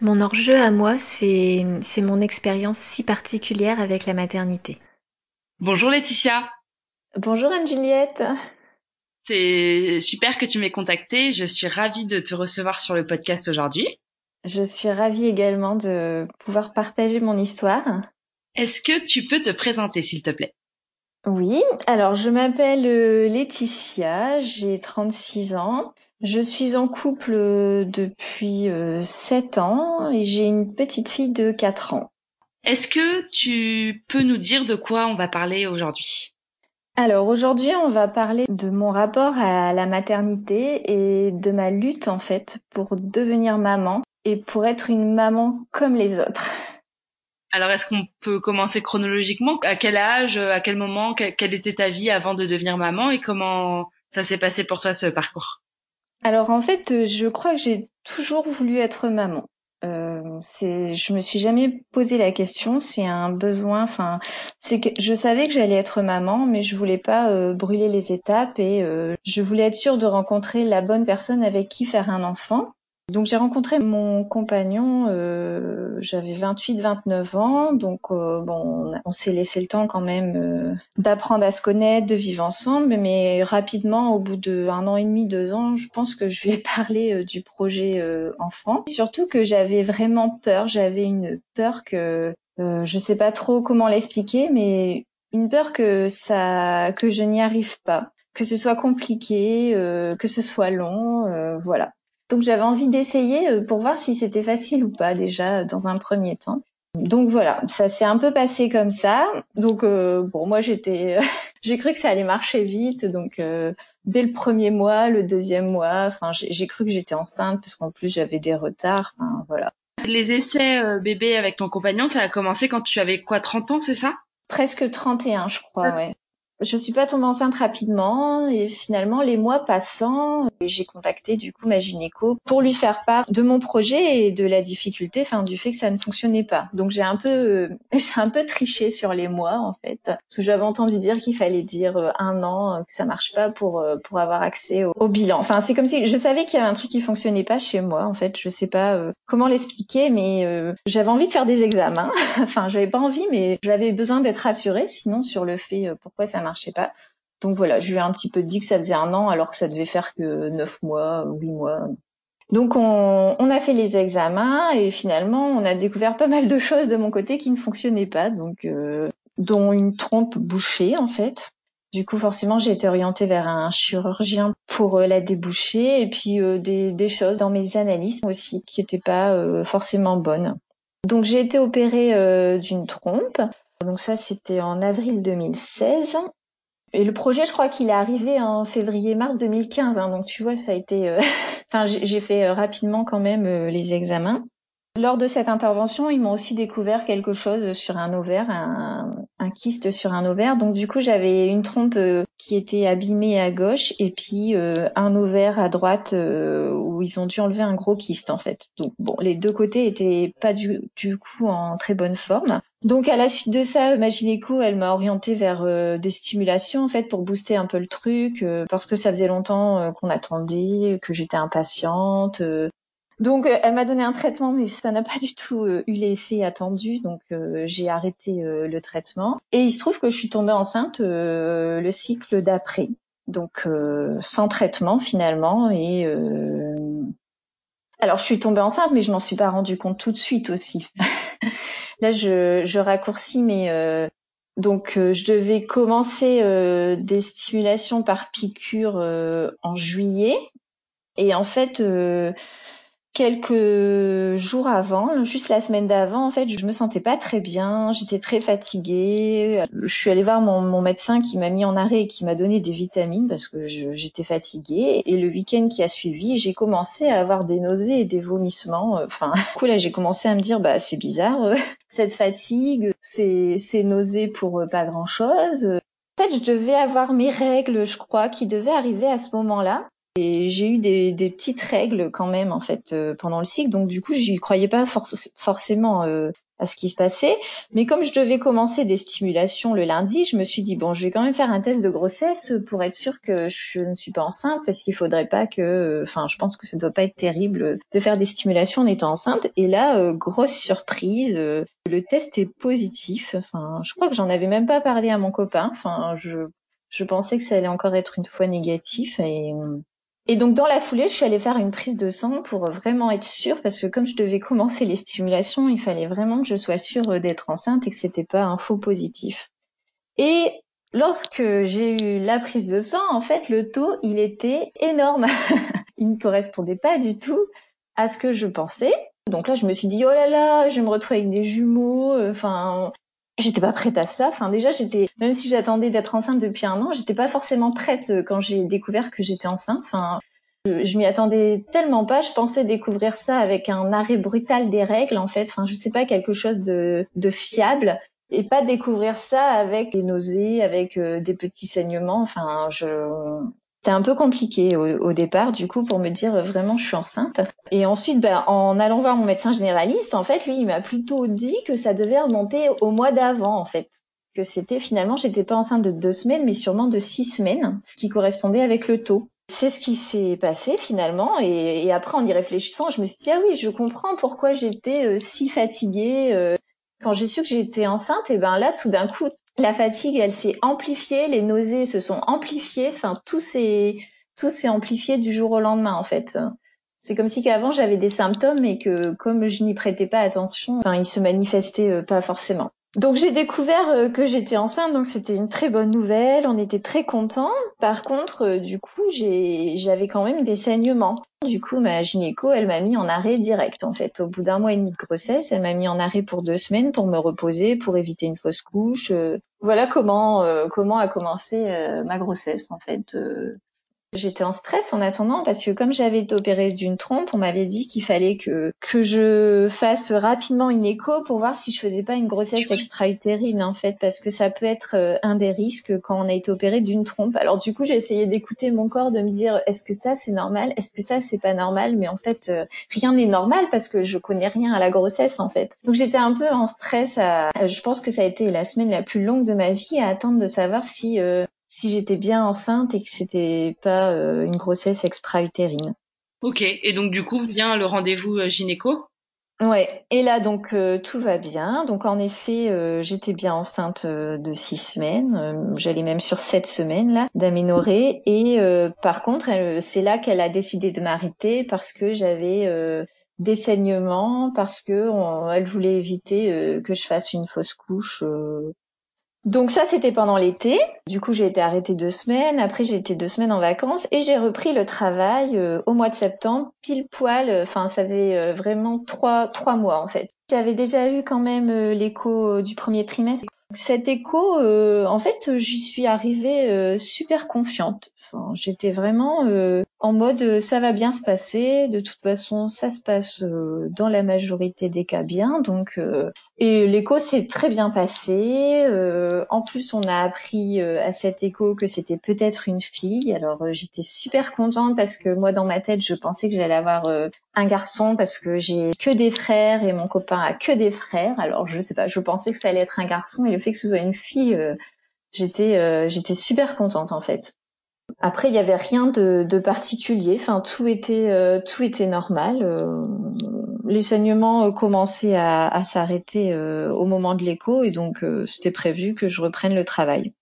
Mon enjeu à moi, c'est mon expérience si particulière avec la maternité. Bonjour Laetitia. Bonjour Anne-Juliette. C'est super que tu m'aies contactée. Je suis ravie de te recevoir sur le podcast aujourd'hui. Je suis ravie également de pouvoir partager mon histoire. Est-ce que tu peux te présenter, s'il te plaît? Oui, alors je m'appelle euh, Laetitia, j'ai 36 ans. Je suis en couple euh, depuis euh, 7 ans et j'ai une petite fille de 4 ans. Est-ce que tu peux nous dire de quoi on va parler aujourd'hui? Alors aujourd'hui, on va parler de mon rapport à la maternité et de ma lutte en fait pour devenir maman et pour être une maman comme les autres. Alors est-ce qu'on peut commencer chronologiquement? À quel âge, à quel moment, quelle était ta vie avant de devenir maman? Et comment ça s'est passé pour toi ce parcours? Alors en fait, je crois que j'ai toujours voulu être maman. Euh, je me suis jamais posé la question. C'est un besoin. Enfin, c'est que je savais que j'allais être maman, mais je voulais pas euh, brûler les étapes et euh, je voulais être sûre de rencontrer la bonne personne avec qui faire un enfant. Donc j'ai rencontré mon compagnon, euh, j'avais 28-29 ans, donc euh, bon, on, s'est laissé le temps quand même euh, d'apprendre à se connaître, de vivre ensemble, mais rapidement, au bout de un an et demi, deux ans, je pense que je lui ai parlé du projet enfant. Surtout que j'avais vraiment peur, j'avais une peur que je sais pas trop comment l'expliquer, mais une peur que ça, que je n'y arrive pas, que ce soit compliqué, que ce soit long, voilà. Donc j'avais envie d'essayer euh, pour voir si c'était facile ou pas déjà dans un premier temps. Donc voilà, ça s'est un peu passé comme ça. Donc euh, bon, moi j'étais, j'ai cru que ça allait marcher vite. Donc euh, dès le premier mois, le deuxième mois, enfin j'ai cru que j'étais enceinte parce qu'en plus j'avais des retards. Enfin voilà. Les essais bébés avec ton compagnon, ça a commencé quand tu avais quoi, 30 ans, c'est ça? Presque 31, je crois, ouais. Je suis pas tombée enceinte rapidement et finalement les mois passant, j'ai contacté du coup ma gynéco pour lui faire part de mon projet et de la difficulté, enfin du fait que ça ne fonctionnait pas. Donc j'ai un peu, j'ai un peu triché sur les mois en fait, parce que j'avais entendu dire qu'il fallait dire euh, un an, euh, que ça marche pas pour euh, pour avoir accès au, bilan. Enfin c'est comme si je savais qu'il y avait un truc qui fonctionnait pas chez moi en fait. Je sais pas comment l'expliquer, mais j'avais envie de faire des examens. enfin j'avais pas envie, mais j'avais besoin d'être rassurée, sinon sur le fait pourquoi ça marchait pas. Donc voilà, je lui ai un petit peu dit que ça faisait un an alors que ça devait faire que neuf mois, huit mois. Donc on, a fait les examens et finalement on a découvert pas mal de choses de mon côté qui ne fonctionnaient pas, donc euh, dont une trompe bouchée en fait. Du coup forcément j'ai été orientée vers un chirurgien pour euh, la déboucher et puis euh, des, des, choses dans mes analyses aussi qui n'étaient pas forcément bonnes. Donc j'ai été opérée d'une trompe. Donc ça c'était en avril 2016 et le projet, je crois qu'il est arrivé en février-mars 2015. Hein, donc tu vois, ça a été. Euh, enfin, j'ai fait euh, rapidement quand même euh, les examens. Lors de cette intervention, ils m'ont aussi découvert quelque chose sur un ovaire, un, un kyste sur un ovaire. Donc du coup, j'avais une trompe qui était abîmée à gauche et puis un ovaire à droite où ils ont dû enlever un gros kyste en fait. Donc bon, les deux côtés étaient pas du, du coup en très bonne forme. Donc à la suite de ça, ma gynéco, elle m'a orientée vers euh, des stimulations en fait pour booster un peu le truc, euh, parce que ça faisait longtemps euh, qu'on attendait, que j'étais impatiente. Donc elle m'a donné un traitement, mais ça n'a pas du tout eu l'effet attendu, donc j'ai arrêté le traitement. Et il se trouve que je suis tombée enceinte le cycle d'après, donc sans traitement finalement. Et alors je suis tombée enceinte, mais je m'en suis pas rendu compte tout de suite aussi. Là, je, raccourcis, mais euh, donc euh, je devais commencer euh, des stimulations par piqûre en juillet. Et en fait, quelques jours avant, juste la semaine d'avant, en fait, je me sentais pas très bien, j'étais très fatiguée. Je suis allée voir mon, médecin qui m'a mis en arrêt et qui m'a donné des vitamines parce que j'étais fatiguée. Et le week-end qui a suivi, j'ai commencé à avoir des nausées et des vomissements. Enfin, du coup là, j'ai commencé à me dire, bah c'est bizarre, cette fatigue, ces, ces nausées pour pas grand-chose. En fait, je devais avoir mes règles, je crois, qui devaient arriver à ce moment-là. Et j'ai eu des, des, petites règles quand même en fait euh, pendant le cycle, donc du coup j'y croyais pas forcément. Euh, à ce qui se passait. Mais comme je devais commencer des stimulations le lundi, je me suis dit bon, je vais quand même faire un test de grossesse pour être sûre que je ne suis pas enceinte parce qu'il faudrait pas que, enfin, je pense que ça ne doit pas être terrible de faire des stimulations en étant enceinte. Et là, euh, grosse surprise, euh, le test est positif. Enfin, je crois que j'en avais même pas parlé à mon copain. Enfin, je je pensais que ça allait encore être une fois négatif et et donc dans la foulée, je suis allée faire une prise de sang pour vraiment être sûre, parce que comme je devais commencer les stimulations, il fallait vraiment que je sois sûre d'être enceinte et que c'était pas un faux positif. Et lorsque j'ai eu la prise de sang, en fait, le taux, il était énorme. il ne correspondait pas du tout à ce que je pensais. Donc là, je me suis dit, oh là là, je vais me retrouver avec des jumeaux. Enfin, j'étais pas prête à ça. Enfin, déjà, j'étais, même si j'attendais d'être enceinte depuis un an, j'étais pas forcément prête euh, quand j'ai découvert que j'étais enceinte. Enfin, je, m'y attendais tellement pas. Je pensais découvrir ça avec un arrêt brutal des règles, en fait. Enfin, je sais pas, quelque chose de, de fiable. Et pas découvrir ça avec des nausées, avec euh, des petits saignements. Enfin, je, c'était un peu compliqué au, départ, du coup, pour me dire euh, vraiment je suis enceinte. Et ensuite, ben, en allant voir mon médecin généraliste, en fait, lui, il m'a plutôt dit que ça devait remonter au mois d'avant, en fait. Que c'était finalement, j'étais pas enceinte de deux semaines, mais sûrement de six semaines, ce qui correspondait avec le taux. C'est ce qui s'est passé finalement. Et, après, en y réfléchissant, je me suis dit, ah oui, je comprends pourquoi j'étais euh, si fatiguée. Euh. quand j'ai su que j'étais enceinte, et ben là, tout d'un coup, la fatigue, elle s'est amplifiée, les nausées se sont amplifiées, enfin tout s'est tout s'est amplifié du jour au lendemain en fait. C'est comme si qu'avant j'avais des symptômes et que comme je n'y prêtais pas attention, enfin ils se manifestaient euh, pas forcément. Donc j'ai découvert euh, que j'étais enceinte, donc c'était une très bonne nouvelle. On était très contents. Par contre, euh, du coup, j'avais quand même des saignements. Du coup, ma gynéco, elle m'a mis en arrêt direct. En fait, au bout d'un mois et demi de grossesse, elle m'a mis en arrêt pour deux semaines pour me reposer, pour éviter une fausse couche. Euh, voilà comment comment a commencé ma grossesse en fait. J'étais en stress en attendant parce que comme j'avais été opérée d'une trompe, on m'avait dit qu'il fallait que que je fasse rapidement une écho pour voir si je faisais pas une grossesse extra-utérine en fait parce que ça peut être euh, un des risques quand on a été opéré d'une trompe. Alors du coup, j'ai essayé d'écouter mon corps de me dire est-ce que ça c'est normal? Est-ce que ça c'est pas normal? Mais en fait, euh, rien n'est normal parce que je connais rien à la grossesse en fait. Donc j'étais un peu en stress à je pense que ça a été la semaine la plus longue de ma vie à attendre de savoir si euh, si j'étais bien enceinte et que c'était pas euh, une grossesse extra-utérine. Ok, et donc du coup vient le rendez-vous euh, gynéco? Ouais, et là donc euh, tout va bien. Donc en effet, j'étais bien enceinte de six semaines. J'allais même sur sept semaines là d'aménorrhée. Et par contre, c'est là qu'elle a décidé de m'arrêter parce que j'avais des saignements, parce que elle voulait éviter que je fasse une fausse couche donc ça, c'était pendant l'été. Du coup, j'ai été arrêtée deux semaines. Après, j'ai été deux semaines en vacances et j'ai repris le travail euh, au mois de septembre, pile poil. Euh, enfin, ça faisait euh, vraiment trois trois mois en fait. J'avais déjà eu quand même l'écho du premier trimestre. Cet écho, en fait, j'y suis arrivée super confiante. J'étais vraiment euh, en mode euh, ça va bien se passer. De toute façon, ça se passe euh, dans la majorité des cas bien. Donc et l'écho s'est très bien passé. en plus, on a appris à cet écho que c'était peut-être une fille. Alors j'étais super contente parce que moi dans ma tête, je pensais que j'allais avoir un garçon parce que j'ai que des frères et mon copain a que des frères. Alors je sais pas, je pensais que ça allait être un garçon et le fait que ce soit une fille, j'étais j'étais super contente en fait. Après, il n'y avait rien de, particulier. Enfin, tout était euh, tout était normal. Euh, les saignements euh, commençaient à, à s'arrêter au moment de l'écho et donc c'était prévu que je reprenne le travail.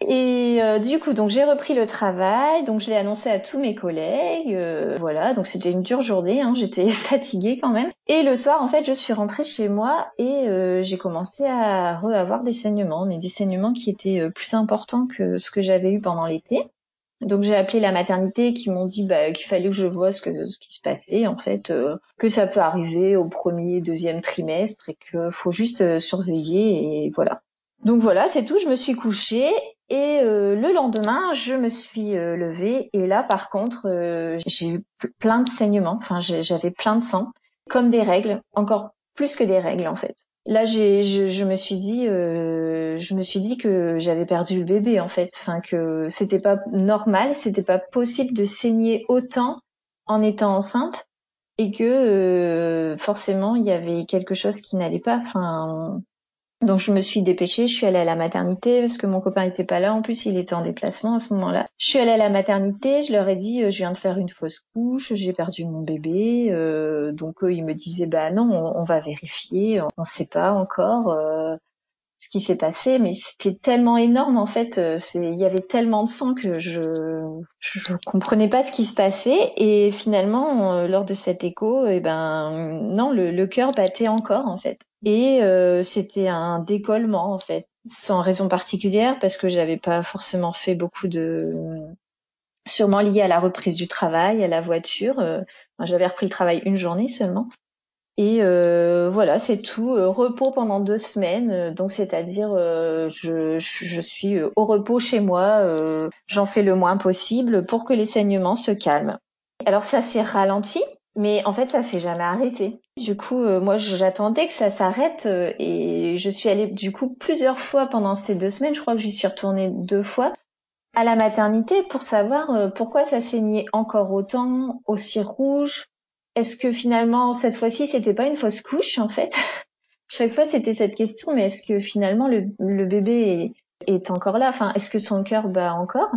Et du coup, donc j'ai repris le travail, donc je l'ai annoncé à tous mes collègues. voilà, donc c'était une dure journée, hein, j'étais fatiguée quand même. Et le soir, en fait, je suis rentrée chez moi et j'ai commencé à avoir des saignements, mais des saignements qui étaient plus importants que ce que j'avais eu pendant l'été. Donc j'ai appelé la maternité qui m'ont dit bah, qu'il fallait que je vois ce, que, qui se passait en fait, euh, que ça peut arriver au premier, deuxième trimestre et qu'il faut juste euh, surveiller et voilà. Donc voilà, c'est tout. Je me suis couchée et euh, le lendemain, je me suis levée. Et là par contre, j'ai eu plein de saignements. Enfin, j'avais plein de sang, comme des règles, encore plus que des règles en fait. Là j'ai je, je, me suis dit euh, je me suis dit que j'avais perdu le bébé en fait. Enfin que c'était pas normal. C'était pas possible de saigner autant en étant enceinte. Et que forcément il y avait quelque chose qui n'allait pas. Enfin, donc je me suis dépêchée, je suis allée à la maternité parce que mon copain n'était pas là. En plus, il était en déplacement à ce moment-là. Je suis allée à la maternité, je leur ai dit euh, je viens de faire une fausse couche, j'ai perdu mon bébé. Euh, donc eux, ils me disaient bah non, on, va vérifier, on ne sait pas encore euh, ce qui s'est passé, mais c'était tellement énorme en fait. il y avait tellement de sang que je je comprenais pas ce qui se passait et finalement lors de cet écho, et eh ben non, le, le cœur battait encore en fait. Et euh, c'était un décollement en fait, sans raison particulière parce que j'avais pas forcément fait beaucoup de sûrement lié à la reprise du travail, à la voiture. Euh, j'avais repris le travail une journée seulement. Et euh, voilà, c'est tout. repos pendant deux semaines. donc, c'est-à-dire, je, suis au repos chez moi. J'en fais le moins possible pour que les saignements se calment. Alors, ça s'est ralenti mais en fait, ça fait jamais arrêter. Du coup, euh, moi, j'attendais que ça s'arrête euh, et je suis allée du coup plusieurs fois pendant ces deux semaines. Je crois que j'y suis retournée deux fois à la maternité pour savoir euh, pourquoi ça saignait encore autant, aussi rouge. Est-ce que finalement cette fois-ci c'était pas une fausse couche en fait? Chaque fois c'était cette question, mais est-ce que finalement le, bébé est, encore là? Enfin, est-ce que son cœur bat encore?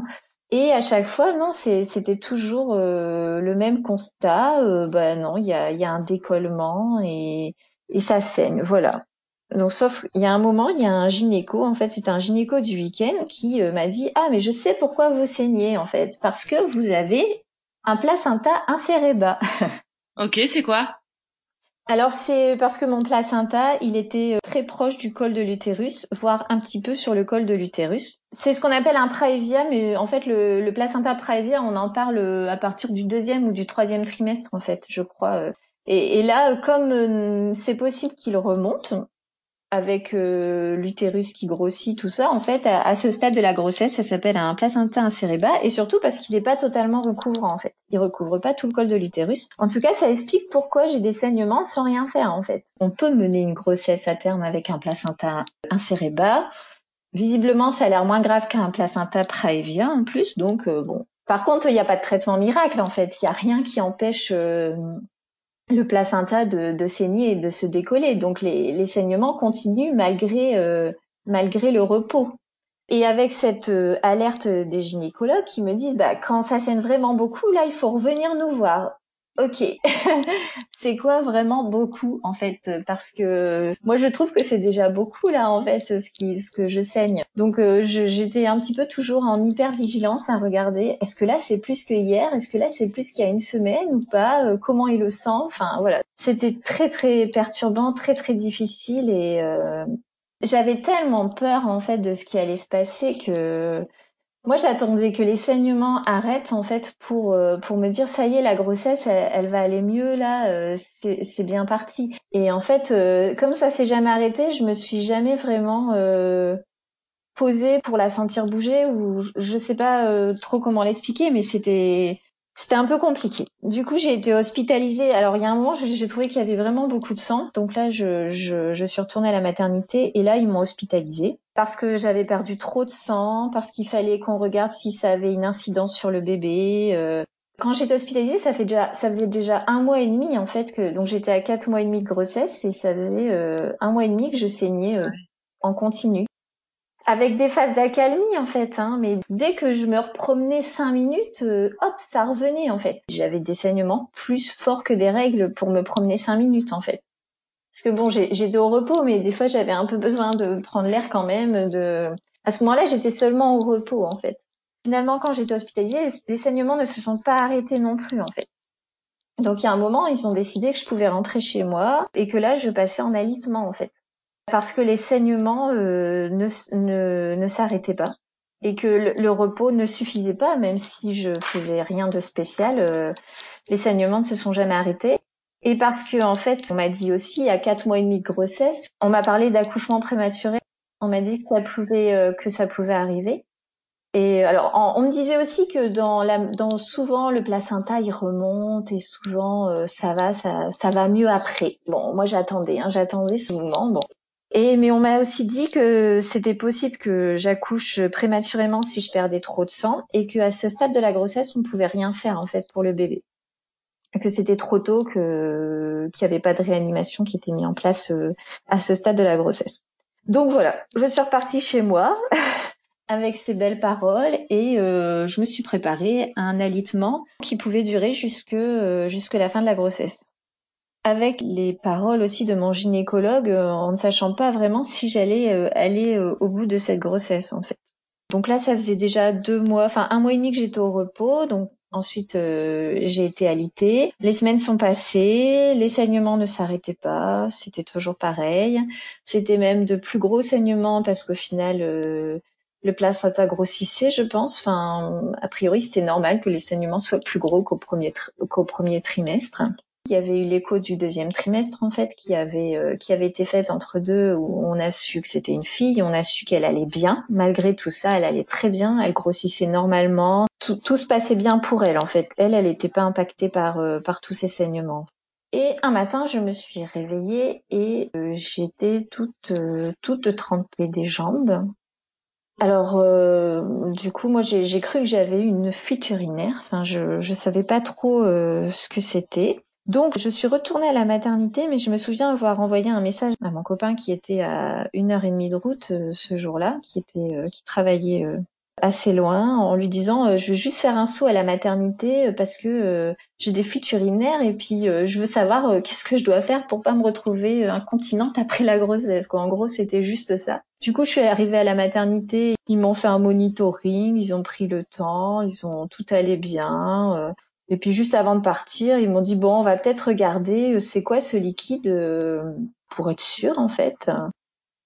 Et à chaque fois, non, c'était toujours euh, le même constat. Euh, bah non, il y a, y a, un décollement et, et ça saigne, voilà. Donc, sauf il y a un moment, il y a un gynéco, en fait, c'est un gynéco du week-end qui euh, m'a dit ah mais je sais pourquoi vous saignez en fait, parce que vous avez un placenta inséré bas. ok, c'est quoi? Alors c'est parce que mon placenta, il était euh, très proche du col de l'utérus, voire un petit peu sur le col de l'utérus. C'est ce qu'on appelle un praevia, mais en fait le, placenta praevia, on en parle euh, à partir du deuxième ou du troisième trimestre en fait, je crois. Euh. Et, et là, comme c'est possible qu'il remonte, avec euh, l'utérus qui grossit, tout ça, en fait, à, ce stade de la grossesse, ça s'appelle un placenta inséré bas, et surtout parce qu'il n'est pas totalement recouvrant, en fait. Il recouvre pas tout le col de l'utérus. En tout cas, ça explique pourquoi j'ai des saignements sans rien faire, en fait. On peut mener une grossesse à terme avec un placenta inséré bas. Visiblement, ça a l'air moins grave qu'un placenta praevia, en plus, donc euh, bon. Par contre, il n'y a pas de traitement miracle, en fait. Il n'y a rien qui empêche euh, le placenta de, de, saigner et de se décoller. Donc les, les saignements continuent malgré, euh, malgré le repos. Et avec cette euh, alerte des gynécologues qui me disent, bah, quand ça saigne vraiment beaucoup, là, il faut revenir nous voir ok, c'est quoi vraiment beaucoup en fait? Parce que moi je trouve que c'est déjà beaucoup là en fait ce qui, ce que je saigne. Donc euh, j'étais un petit peu toujours en hyper vigilance à regarder. Est-ce que là c'est plus que hier? Est-ce que là c'est plus qu'il y a une semaine ou pas? Euh, Comment il le sent? Enfin voilà, c'était très très perturbant, très très difficile et euh, j'avais tellement peur en fait de ce qui allait se passer que moi, j'attendais que les saignements arrêtent en fait pour euh, pour me dire ça y est, la grossesse, elle, va aller mieux là, euh, c'est bien parti. Et en fait, euh, comme ça s'est jamais arrêté, je me suis jamais vraiment posée pour la sentir bouger ou je sais pas trop comment l'expliquer, mais c'était c'était un peu compliqué. Du coup, j'ai été hospitalisée. Alors, il y a un moment, j'ai trouvé qu'il y avait vraiment beaucoup de sang. Donc là, je, je, je suis retournée à la maternité et là, ils m'ont hospitalisée parce que j'avais perdu trop de sang, parce qu'il fallait qu'on regarde si ça avait une incidence sur le bébé. Euh. Quand j'étais hospitalisée, ça fait déjà, ça faisait déjà un mois et demi en fait que donc j'étais à quatre mois et demi de grossesse et ça faisait euh, un mois et demi que je saignais euh, en continu avec des phases d'accalmie en fait. Hein, mais dès que je me repromenais cinq minutes, euh, hop, ça revenait en fait. J'avais des saignements plus forts que des règles pour me promener cinq minutes en fait. Parce que bon, j'étais au repos, mais des fois j'avais un peu besoin de prendre l'air quand même. De... À ce moment-là, j'étais seulement au repos en fait. Finalement, quand j'étais hospitalisée, les saignements ne se sont pas arrêtés non plus en fait. Donc il y a un moment, ils ont décidé que je pouvais rentrer chez moi et que là, je passais en alitement en fait parce que les saignements euh, ne, ne, ne s'arrêtaient pas et que le, repos ne suffisait pas, même si je faisais rien de spécial, euh, les saignements ne se sont jamais arrêtés. Et parce que en fait, on m'a dit aussi à quatre mois et demi de grossesse, on m'a parlé d'accouchement prématuré. On m'a dit que ça pouvait euh, que ça pouvait arriver. Et alors, on, me disait aussi que dans, la, dans souvent le placenta il remonte et souvent ça va, ça, ça va mieux après. Bon, moi j'attendais, hein, j'attendais ce moment. Bon, et mais on m'a aussi dit que c'était possible que j'accouche prématurément si je perdais trop de sang et qu'à ce stade de la grossesse, on pouvait rien faire en fait pour le bébé. que c'était trop tôt, que qu'il n'y avait pas de réanimation qui était mis en place euh, à ce stade de la grossesse. Donc voilà, je suis repartie chez moi avec ces belles paroles et euh, je me suis préparée à un alitement qui pouvait durer jusque euh, jusque la fin de la grossesse. Avec les paroles aussi de mon gynécologue, en ne sachant pas vraiment si j'allais aller au bout de cette grossesse en fait. Donc là, ça faisait déjà deux mois, enfin un mois et demi que j'étais au repos, donc Ensuite, euh, j'ai été alitée. Les semaines sont passées, les saignements ne s'arrêtaient pas, c'était toujours pareil. C'était même de plus gros saignements parce qu'au final, euh, le placenta grossissait, je pense. Enfin, a priori, c'était normal que les saignements soient plus gros qu'au premier, qu'au premier trimestre. Il y avait eu l'écho du deuxième trimestre en fait qui avait euh, qui avait été fait entre deux où on a su que c'était une fille, on a su qu'elle allait bien malgré tout ça, elle allait très bien, elle grossissait normalement, tout, tout se passait bien pour elle en fait. Elle, elle n'était pas impactée par euh, par tous ces saignements. Et un matin, je me suis réveillée et euh, j'étais toute toute trempée des jambes. Alors, du coup, moi, j'ai cru que j'avais eu une fuite urinaire. Enfin, je je savais pas trop ce que c'était. Donc, je suis retournée à la maternité, mais je me souviens avoir envoyé un message à mon copain qui était à une heure et demie de route euh, ce jour-là, qui était, euh, qui travaillait euh, assez loin, en lui disant je veux juste faire un saut à la maternité parce que j'ai des fuites urinaires et puis je veux savoir qu'est-ce que je dois faire pour pas me retrouver incontinente après la grossesse. En gros, c'était juste ça. Du coup, je suis arrivée à la maternité, ils m'ont fait un monitoring, ils ont pris le temps, ils ont tout allé bien. Et puis juste avant de partir, ils m'ont dit bon, on va peut-être regarder euh, c'est quoi ce liquide euh, pour être sûr en fait?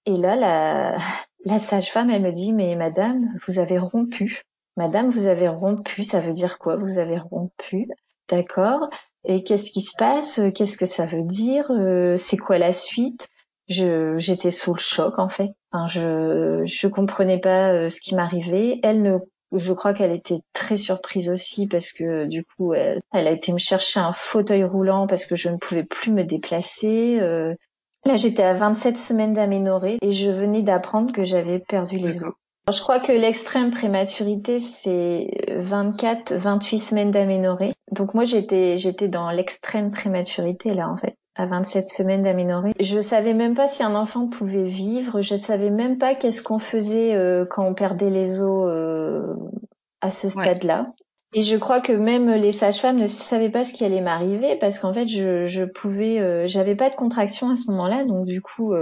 Et là, la, la sage-femme, elle me dit mais madame, vous avez rompu. Madame, vous avez rompu, ça veut dire quoi? Vous avez rompu, d'accord? Et qu'est-ce qui se passe? Qu'est-ce que ça veut dire? Euh, C'est quoi la suite? Je j'étais sous le choc en fait. Enfin, je je comprenais pas ce qui m'arrivait. Elle ne je crois qu'elle était très surprise aussi parce que du coup, elle, a été me chercher un fauteuil roulant parce que je ne pouvais plus me déplacer. Euh. Là, j'étais à 27 semaines d'aménorrhée et je venais d'apprendre que j'avais perdu les os. Je crois que l'extrême prématurité, c'est 24, 28 semaines d'aménorrhée. Donc moi, j'étais, j'étais dans l'extrême prématurité là, en fait à 27 semaines d'aménorrhée. Je savais même pas si un enfant pouvait vivre. Je savais même pas qu'est-ce qu'on faisait euh, quand on perdait les os euh, à ce stade-là. Et je crois que même les sages-femmes ne savaient pas ce qui allait m'arriver parce qu'en fait, je, je pouvais, euh, j'avais pas de contraction à ce moment-là, donc du coup,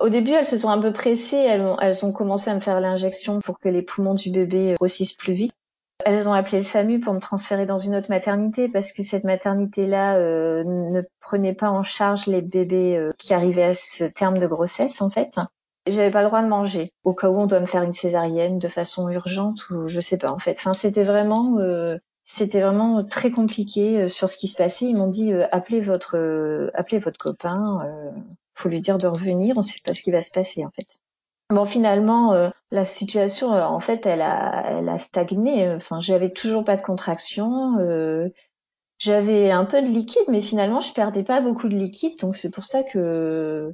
au début, elles se sont un peu pressées. Elles ont, elles ont commencé à me faire l'injection pour que les poumons du bébé grossissent plus vite. Elles ont appelé le SAMU pour me transférer dans une autre maternité parce que cette maternité-là euh, ne prenait pas en charge les bébés euh, qui arrivaient à ce terme de grossesse en fait. J'avais pas le droit de manger au cas où on doit me faire une césarienne de façon urgente ou je sais pas en fait. Enfin c'était vraiment euh, c'était vraiment très compliqué sur ce qui se passait. Ils m'ont dit appelez votre appelez votre copain, faut lui dire de revenir, on sait pas ce qui va se passer en fait. Bon, finalement, euh, la situation, euh, en fait, elle a, elle a stagné. Enfin, j'avais toujours pas de contraction. Euh, j'avais un peu de liquide, mais finalement, je perdais pas beaucoup de liquide. Donc, c'est pour ça que,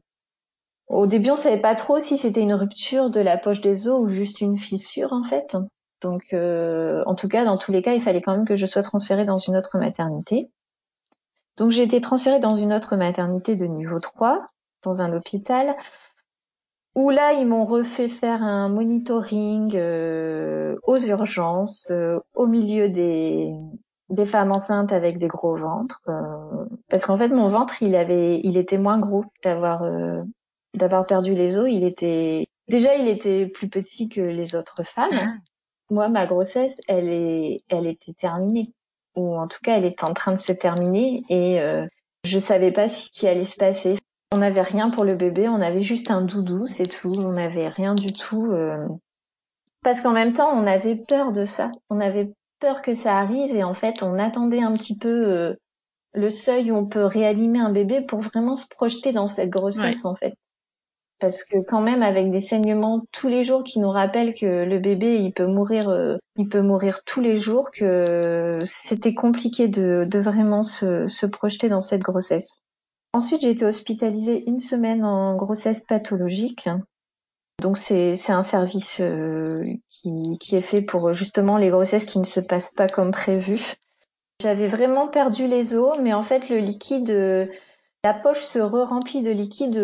au début, on savait pas trop si c'était une rupture de la poche des os ou juste une fissure, en fait. Donc, en tout cas, dans tous les cas, il fallait quand même que je sois transférée dans une autre maternité. Donc, j'ai été transférée dans une autre maternité de niveau 3, dans un hôpital où là ils m'ont refait faire un monitoring euh, aux urgences euh, au milieu des des femmes enceintes avec des gros ventres euh, parce qu'en fait mon ventre il avait il était moins gros d'avoir d'avoir perdu les os. Il était déjà il était plus petit que les autres femmes. Ah. moi ma grossesse elle est elle était terminée. Ou en tout cas elle était en train de se terminer. Et je savais pas ce qui allait se passer on n'avait rien pour le bébé, on avait juste un doudou, c'est tout. On n'avait rien du tout. Euh. Parce qu'en même temps, on avait peur de ça. On avait peur que ça arrive et en fait, on attendait un petit peu euh, le seuil où on peut réanimer un bébé pour vraiment se projeter dans cette grossesse en fait. Parce que quand même, avec des saignements tous les jours qui nous rappellent que le bébé, il peut mourir, euh, il peut mourir tous les jours, que c'était compliqué de, de vraiment se, se projeter dans cette grossesse. Ensuite, j'ai été hospitalisée une semaine en grossesse pathologique. Donc c'est un service euh, qui, qui est fait pour justement les grossesses qui ne se passent pas comme prévu. J'avais vraiment perdu les os, mais en fait le liquide, la poche se re-remplit de liquide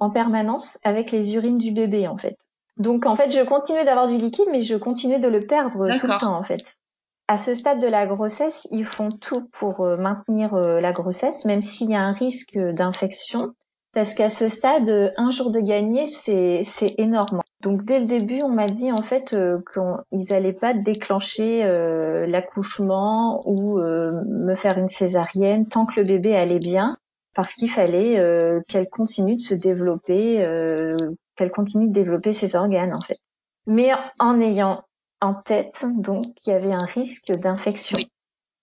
en permanence avec les urines du bébé en fait. Donc en fait je continuais d'avoir du liquide, mais je continuais de le perdre tout le temps en fait. À ce stade de la grossesse, ils font tout pour maintenir la grossesse, même s'il y a un risque d'infection. Parce qu'à ce stade, un jour de gagné, c'est énorme. Donc dès le début, on m'a dit en fait euh, qu'ils n'allaient pas déclencher euh, l'accouchement ou euh, me faire une césarienne tant que le bébé allait bien, parce qu'il fallait qu'elle continue de se développer, qu'elle continue de développer ses organes en fait. Mais en ayant en tête donc qu'il y avait un risque d'infection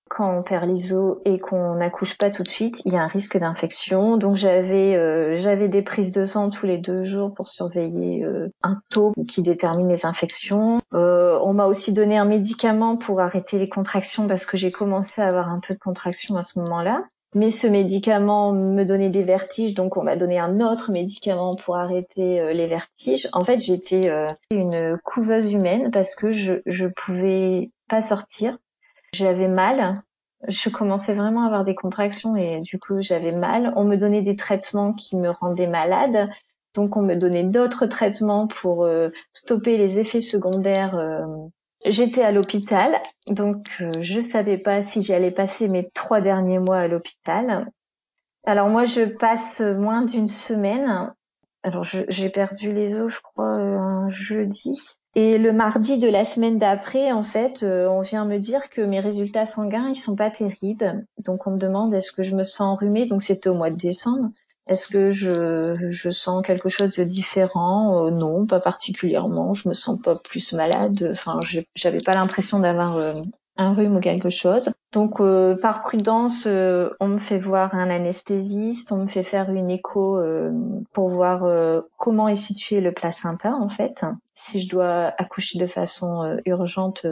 quand on perd les os et qu'on n'accouche pas tout de suite, il y a un risque d'infection. Donc j'avais euh, j'avais des prises de sang tous les deux jours pour surveiller euh, un taux qui détermine les infections. Euh, on m'a aussi donné un médicament pour arrêter les contractions parce que j'ai commencé à avoir un peu de contractions à ce moment-là. Mais ce médicament me donnait des vertiges, donc on m'a donné un autre médicament pour arrêter les vertiges. En fait, j'étais une couveuse humaine parce que je je pouvais pas sortir j'avais mal. Je commençais vraiment à avoir des contractions et du coup j'avais mal. On me donnait des traitements qui me rendaient malade. Donc on me donnait d'autres traitements pour euh, stopper les effets secondaires. Euh. J'étais à l'hôpital, donc euh, je savais pas si j'allais passer mes trois derniers mois à l'hôpital. Alors moi je passe moins d'une semaine. Alors j'ai perdu les os, je crois, un jeudi. Et le mardi de la semaine d'après, en fait, euh, on vient me dire que mes résultats sanguins, ils sont pas terribles. Donc on me demande est-ce que je me sens enrhumée? Donc c'était au mois de décembre. Est-ce que je, je sens quelque chose de différent? Euh, Non, pas particulièrement. Je me sens pas plus malade. Enfin, j'avais pas l'impression d'avoir euh, un rhume ou quelque chose. Donc euh, par prudence, euh, on me fait voir un anesthésiste, on me fait faire une écho euh, pour voir comment est situé le placenta en fait. Si je dois accoucher de façon urgente,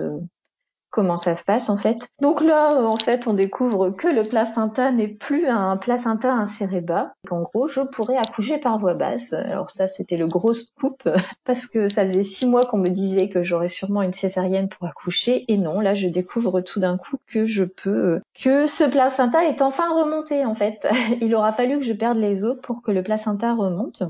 comment ça se passe en fait. Donc là, euh, en fait, on découvre que le placenta n'est plus un placenta inséré bas, qu'en gros, je pourrais accoucher par voie basse. Alors ça, c'était le gros scoop parce que ça faisait six mois qu'on me disait que j'aurais sûrement une césarienne pour accoucher et non, là, je découvre tout d'un coup que je peux, que ce placenta est enfin remonté en fait. Il aura fallu que je perde les os pour que le placenta remonte.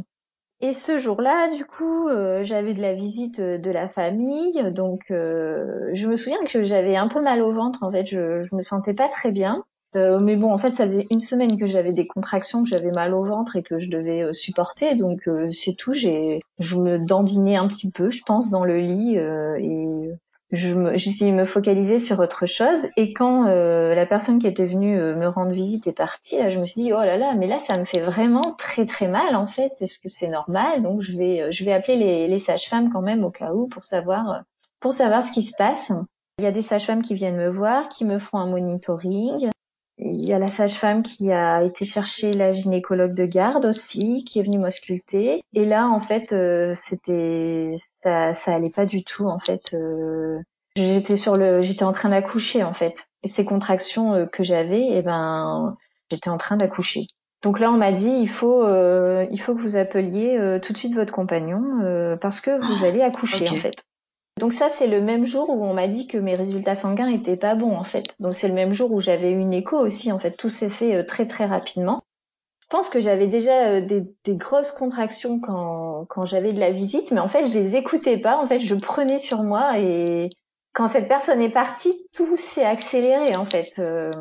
Et ce jour-là, du coup, euh, j'avais de la visite de la famille, donc euh, je me souviens que j'avais un peu mal au ventre. En fait, je, je me sentais pas très bien. Euh, mais bon, en fait, ça faisait une semaine que j'avais des contractions, que j'avais mal au ventre et que je devais supporter. Donc c'est tout. J'ai, je me dandinais un petit peu, je pense, dans le lit et je j'essayais de me focaliser sur autre chose. Et quand euh, la personne qui était venue euh, me rendre visite est partie, là, je me suis dit oh là là, mais là ça me fait vraiment très très mal en fait. Est-ce que c'est normal? Donc je vais euh, je vais appeler les, les sages-femmes quand même au cas où pour savoir pour savoir ce qui se passe. Il y a des sages-femmes qui viennent me voir, qui me font un monitoring. Il y a la sage-femme qui a été chercher la gynécologue de garde aussi, qui est venue m'ausculter. Et là, en fait, euh, c'était ça, ça allait pas du tout. En fait, euh, j'étais sur le, j'étais en train d'accoucher en fait. Et ces contractions euh, que j'avais, et eh ben, j'étais en train d'accoucher. Donc là, on m'a dit il faut, il faut que vous appeliez tout de suite votre compagnon parce que vous allez accoucher en fait. Donc ça, c'est le même jour où on m'a dit que mes résultats sanguins étaient pas bons en fait. Donc c'est le même jour où j'avais une écho aussi en fait. Tout s'est fait euh, très très rapidement. Je pense que j'avais déjà euh, des, grosses contractions quand, quand j'avais de la visite, mais en fait je les écoutais pas. En fait, je prenais sur moi et quand cette personne est partie, tout s'est accéléré en fait. Euh.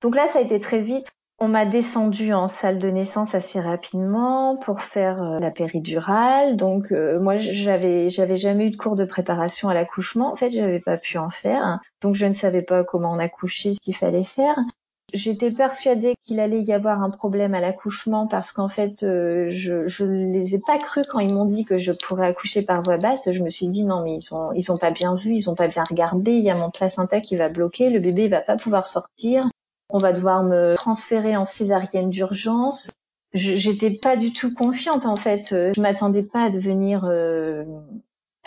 Donc là, ça a été très vite. On m'a descendu en salle de naissance assez rapidement pour faire euh, la péridurale. Donc euh, moi j'avais j'avais jamais eu de cours de préparation à l'accouchement. En fait, j'avais pas pu en faire. Donc je ne savais pas comment on accouchait, ce qu'il fallait faire. J'étais persuadée qu'il allait y avoir un problème à l'accouchement parce qu'en fait, euh, je je les ai pas cru quand ils m'ont dit que je pourrais accoucher par voie basse. Je me suis dit non mais ils ont ils ont pas bien vu, ils ont pas bien regardé. Il y a mon placenta qui va bloquer, le bébé va pas pouvoir sortir. On va devoir me transférer en césarienne d'urgence. J'étais pas du tout confiante en fait. Je m'attendais pas à devenir euh,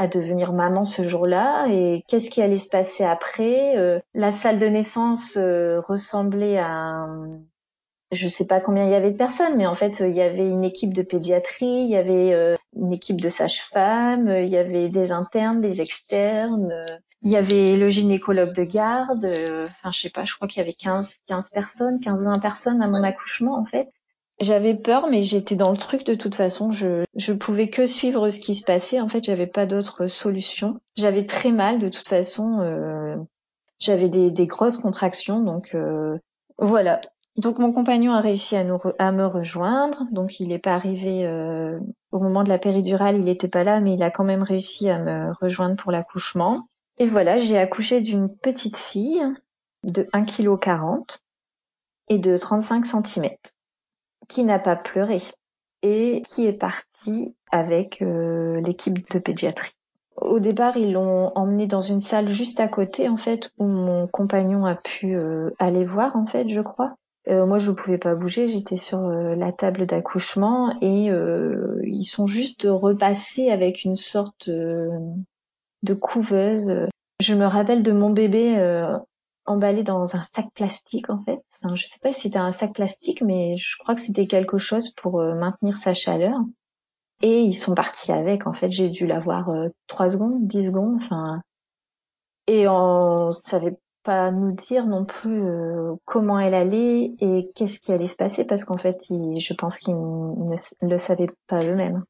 à devenir maman ce jour-là et qu'est-ce qui allait se passer après. Euh, la salle de naissance euh, ressemblait à je sais pas combien il y avait de personnes, mais en fait, il y avait une équipe de pédiatrie, il y avait euh, une équipe de sages-femmes, il y avait des internes, des externes, il y avait le gynécologue de garde. Enfin, je sais pas, je crois qu'il y avait 15, 15 personnes, 15, 20 personnes à mon accouchement, en fait. J'avais peur, mais j'étais dans le truc de toute façon. Je je pouvais que suivre ce qui se passait. En fait, j'avais pas d'autre solution. J'avais très mal de toute façon. Euh, j'avais des, des grosses contractions, donc euh, voilà. Donc mon compagnon a réussi à, nous à me rejoindre. Donc il n'est pas arrivé euh, au moment de la péridurale, il n'était pas là, mais il a quand même réussi à me rejoindre pour l'accouchement. Et voilà, j'ai accouché d'une petite fille de 1,40 kg et de 35 cm qui n'a pas pleuré et qui est partie avec euh, l'équipe de pédiatrie. Au départ, ils l'ont emmené dans une salle juste à côté, en fait, où mon compagnon a pu euh, aller voir, en fait, je crois. Euh, moi, je ne pouvais pas bouger, j'étais sur la table d'accouchement et ils sont juste repassés avec une sorte de couveuse. Je me rappelle de mon bébé emballé dans un sac plastique en fait. Enfin, je sais pas si c'était un sac plastique, mais je crois que c'était quelque chose pour euh, maintenir sa chaleur. Et ils sont partis avec. En fait, j'ai dû l'avoir euh, trois secondes, dix secondes. Enfin, et on savait pas nous dire non plus euh, comment elle allait et qu'est-ce qui allait se passer parce qu'en fait, je pense qu'ils ne le savaient pas eux-mêmes.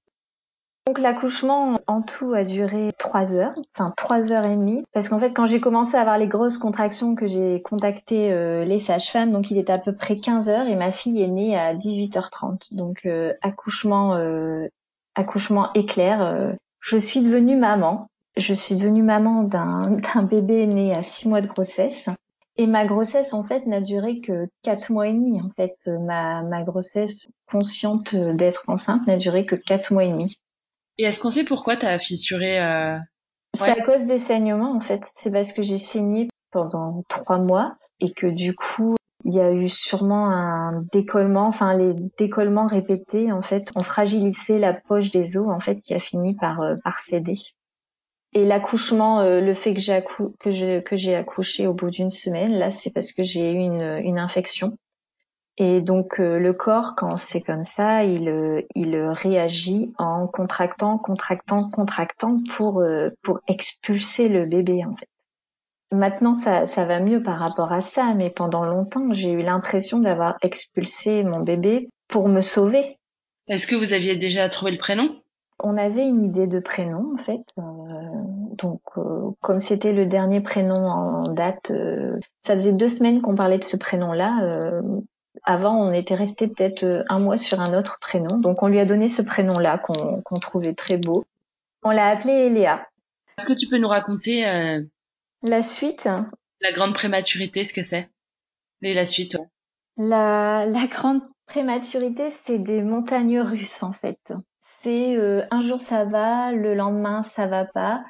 Donc l'accouchement en tout a duré trois heures, enfin trois heures et demie, parce qu'en fait quand j'ai commencé à avoir les grosses contractions que j'ai contacté euh, les sages-femmes, donc il était à peu près 15 heures et ma fille est née à 18h30. Donc euh, accouchement euh, accouchement éclair. je suis devenue maman. Je suis devenue maman d'un bébé né à six mois de grossesse. Et ma grossesse, en fait, n'a duré que quatre mois et demi. En fait, ma, ma grossesse consciente d'être enceinte n'a duré que quatre mois et demi. Et est-ce qu'on sait pourquoi tu as fissuré euh... C'est à cause des saignements en fait. C'est parce que j'ai saigné pendant trois mois et que du coup il y a eu sûrement un décollement, enfin les décollements répétés en fait ont fragilisé la poche des os en fait qui a fini par euh, par céder. Et l'accouchement, euh, le fait que j'ai que je, que j'ai accouché au bout d'une semaine, là c'est parce que j'ai eu une, une infection et donc euh, le corps, quand c'est comme ça, il, euh, il réagit en contractant, contractant, contractant pour, euh, pour expulser le bébé en fait. Maintenant, ça, ça va mieux par rapport à ça, mais pendant longtemps, j'ai eu l'impression d'avoir expulsé mon bébé pour me sauver. Est-ce que vous aviez déjà trouvé le prénom? On avait une idée de prénom en fait. donc, comme c'était le dernier prénom en date, ça faisait deux semaines qu'on parlait de ce prénom-là avant, on était resté peut-être euh, un mois sur un autre prénom. Donc, on lui a donné ce prénom-là qu'on trouvait très beau. On l'a appelé Eléa. Est-ce que tu peux nous raconter euh, la suite La grande prématurité, ce que c'est? Et la suite, La, la grande prématurité, c'est des montagnes russes en fait. C'est euh, un jour ça va, le lendemain ça va pas.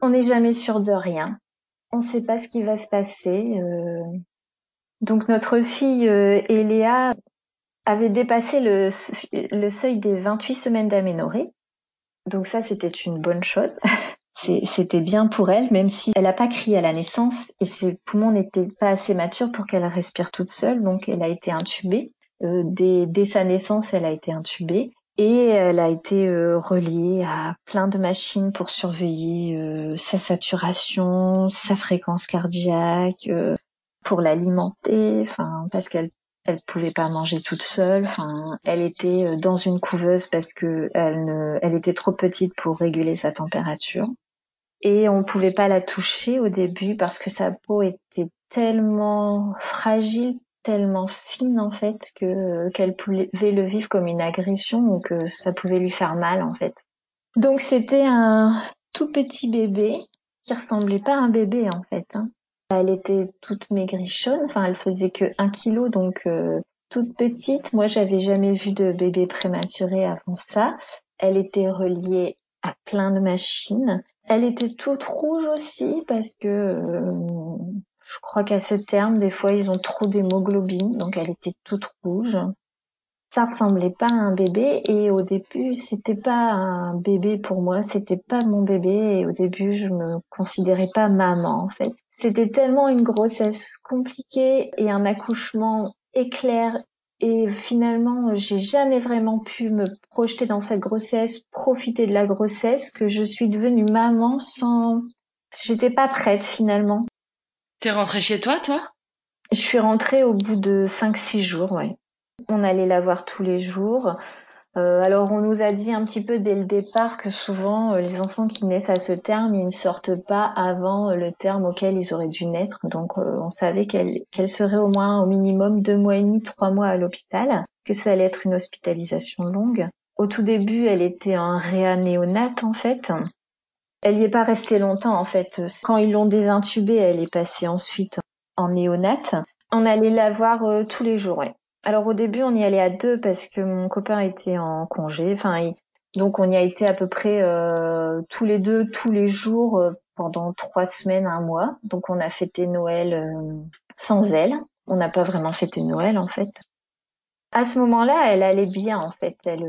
On n'est jamais sûr de rien. On ne sait pas ce qui va se passer. Donc notre fille euh, Eléa avait dépassé le, le seuil des 28 semaines d'aménorrhée. Donc ça, c'était une bonne chose. C'était bien pour elle, même si elle n'a pas crié à la naissance et ses poumons n'étaient pas assez matures pour qu'elle respire toute seule. Donc elle a été intubée. Euh, dès, dès, sa naissance, elle a été intubée et elle a été euh, reliée à plein de machines pour surveiller euh, sa saturation, sa fréquence cardiaque, euh, pour l'alimenter, enfin parce qu'elle elle pouvait pas manger toute seule. Enfin, elle était euh, dans une couveuse parce que elle ne, elle était trop petite pour réguler sa température. Et on pouvait pas la toucher au début parce que sa peau était tellement fragile, tellement fine en fait que qu'elle pouvait le vivre comme une agression ou que ça pouvait lui faire mal en fait. Donc c'était un tout petit bébé qui ressemblait pas à un bébé en fait. Hein. Elle était toute maigrichonne, enfin elle faisait que un kilo, donc euh, toute petite. Moi, j'avais jamais vu de bébé prématuré avant ça. Elle était reliée à plein de machines. Elle était toute rouge aussi parce que euh, je crois qu'à ce terme, des fois, ils ont trop d'hémoglobine, donc elle était toute rouge ça ressemblait pas à un bébé et au début c'était pas un bébé pour moi, c'était pas mon bébé et au début je me considérais pas maman en fait. C'était tellement une grossesse compliquée et un accouchement éclair Et finalement, j'ai jamais vraiment pu me projeter dans cette grossesse, profiter de la grossesse, que je suis devenue maman sans, j'étais pas prête finalement. T'es rentrée chez toi, toi? Je suis rentrée au bout de 5-6 jours, ouais. On allait la voir tous les jours. Euh, alors on nous a dit un petit peu dès le départ que souvent euh, les enfants qui naissent à ce terme, ils ne sortent pas avant euh, le terme auquel ils auraient dû naître. Donc on savait qu'elle serait au moins au minimum deux mois et demi, trois mois à l'hôpital, que ça allait être une hospitalisation longue. Au tout début, elle était en réanéonate en fait. Elle n'y est pas restée longtemps en fait. Quand ils l'ont désintubée, elle est passée ensuite en néonate. On allait la voir tous les jours. Ouais. Alors au début, on y allait à deux parce que mon copain était en congé. Enfin, donc on y a été à peu près euh, tous les deux, tous les jours euh, pendant trois semaines, un mois. Donc on a fêté Noël euh, sans elle. On n'a pas vraiment fêté Noël en fait. À ce moment-là, elle allait bien en fait. Elle,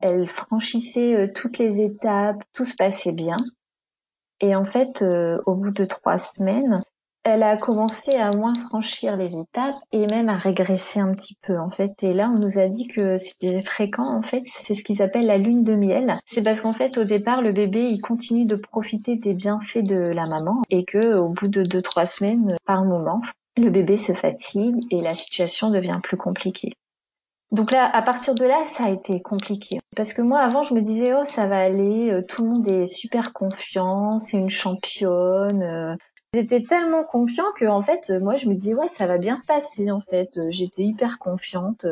elle franchissait toutes les étapes, tout se passait bien. Et en fait, au bout de trois semaines, elle a commencé à moins franchir les étapes et même à régresser un petit peu en fait. Et là, on nous a dit que c'était fréquent en fait. C'est ce qu'ils appellent la lune de miel. C'est parce qu'en fait, au départ, le bébé il continue de profiter des bienfaits de la maman et que au bout de deux trois semaines, par moment, le bébé se fatigue et la situation devient plus compliquée. Donc là, à partir de là, ça a été compliqué. Parce que moi, avant, je me disais, oh, ça va aller, euh, tout le monde est super confiant, c'est une championne, euh, J'étais tellement confiant que en fait, moi, je me disais ouais, ça va bien se passer. En fait, j'étais hyper confiante.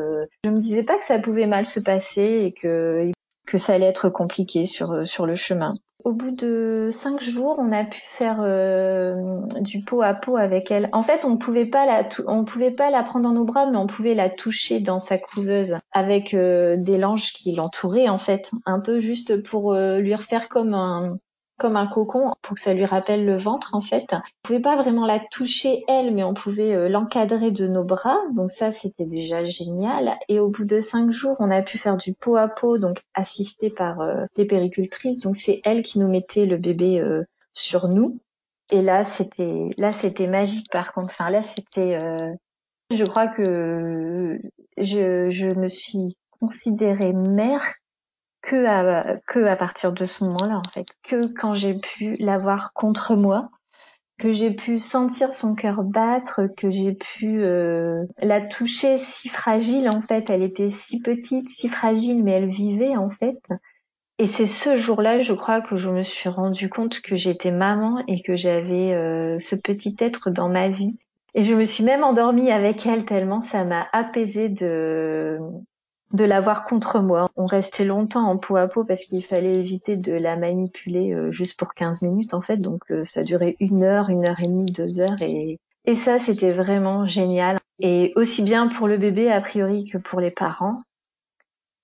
Je me disais pas que ça pouvait mal se passer et que que ça allait être compliqué sur sur le chemin. Au bout de cinq jours, on a pu faire euh, du pot à pot avec elle. En fait, on pouvait pas la, on pouvait pas la prendre dans nos bras, mais on pouvait la toucher dans sa couveuse avec euh, des langes qui l'entouraient en fait, un peu juste pour euh, lui refaire comme un, comme un cocon pour que ça lui rappelle le ventre en fait. On pouvait pas vraiment la toucher elle, mais on pouvait euh, l'encadrer de nos bras. Donc ça c'était déjà génial. Et au bout de cinq jours, on a pu faire du pot à pot, donc assisté par euh, les péricultrices. Donc c'est elle qui nous mettait le bébé euh, sur nous. Et là c'était là c'était magique par contre. Enfin là c'était je crois que je, je me suis considérée mère que à, que à partir de ce moment-là, en fait. Que quand j'ai pu l'avoir contre moi, que j'ai pu sentir son cœur battre, que j'ai pu euh, la toucher si fragile, en fait. Elle était si petite, si fragile, mais elle vivait, en fait. Et c'est ce jour-là, je crois, que je me suis rendu compte que j'étais maman et que j'avais euh, ce petit être dans ma vie. Et je me suis même endormie avec elle tellement ça m'a apaisé de de l'avoir contre moi. On restait longtemps en peau à peau parce qu'il fallait éviter de la manipuler euh, juste pour 15 minutes en fait. Donc euh, ça durait une heure, une heure et demie, deux heures et, et ça c'était vraiment génial. Et aussi bien pour le bébé a priori que pour les parents.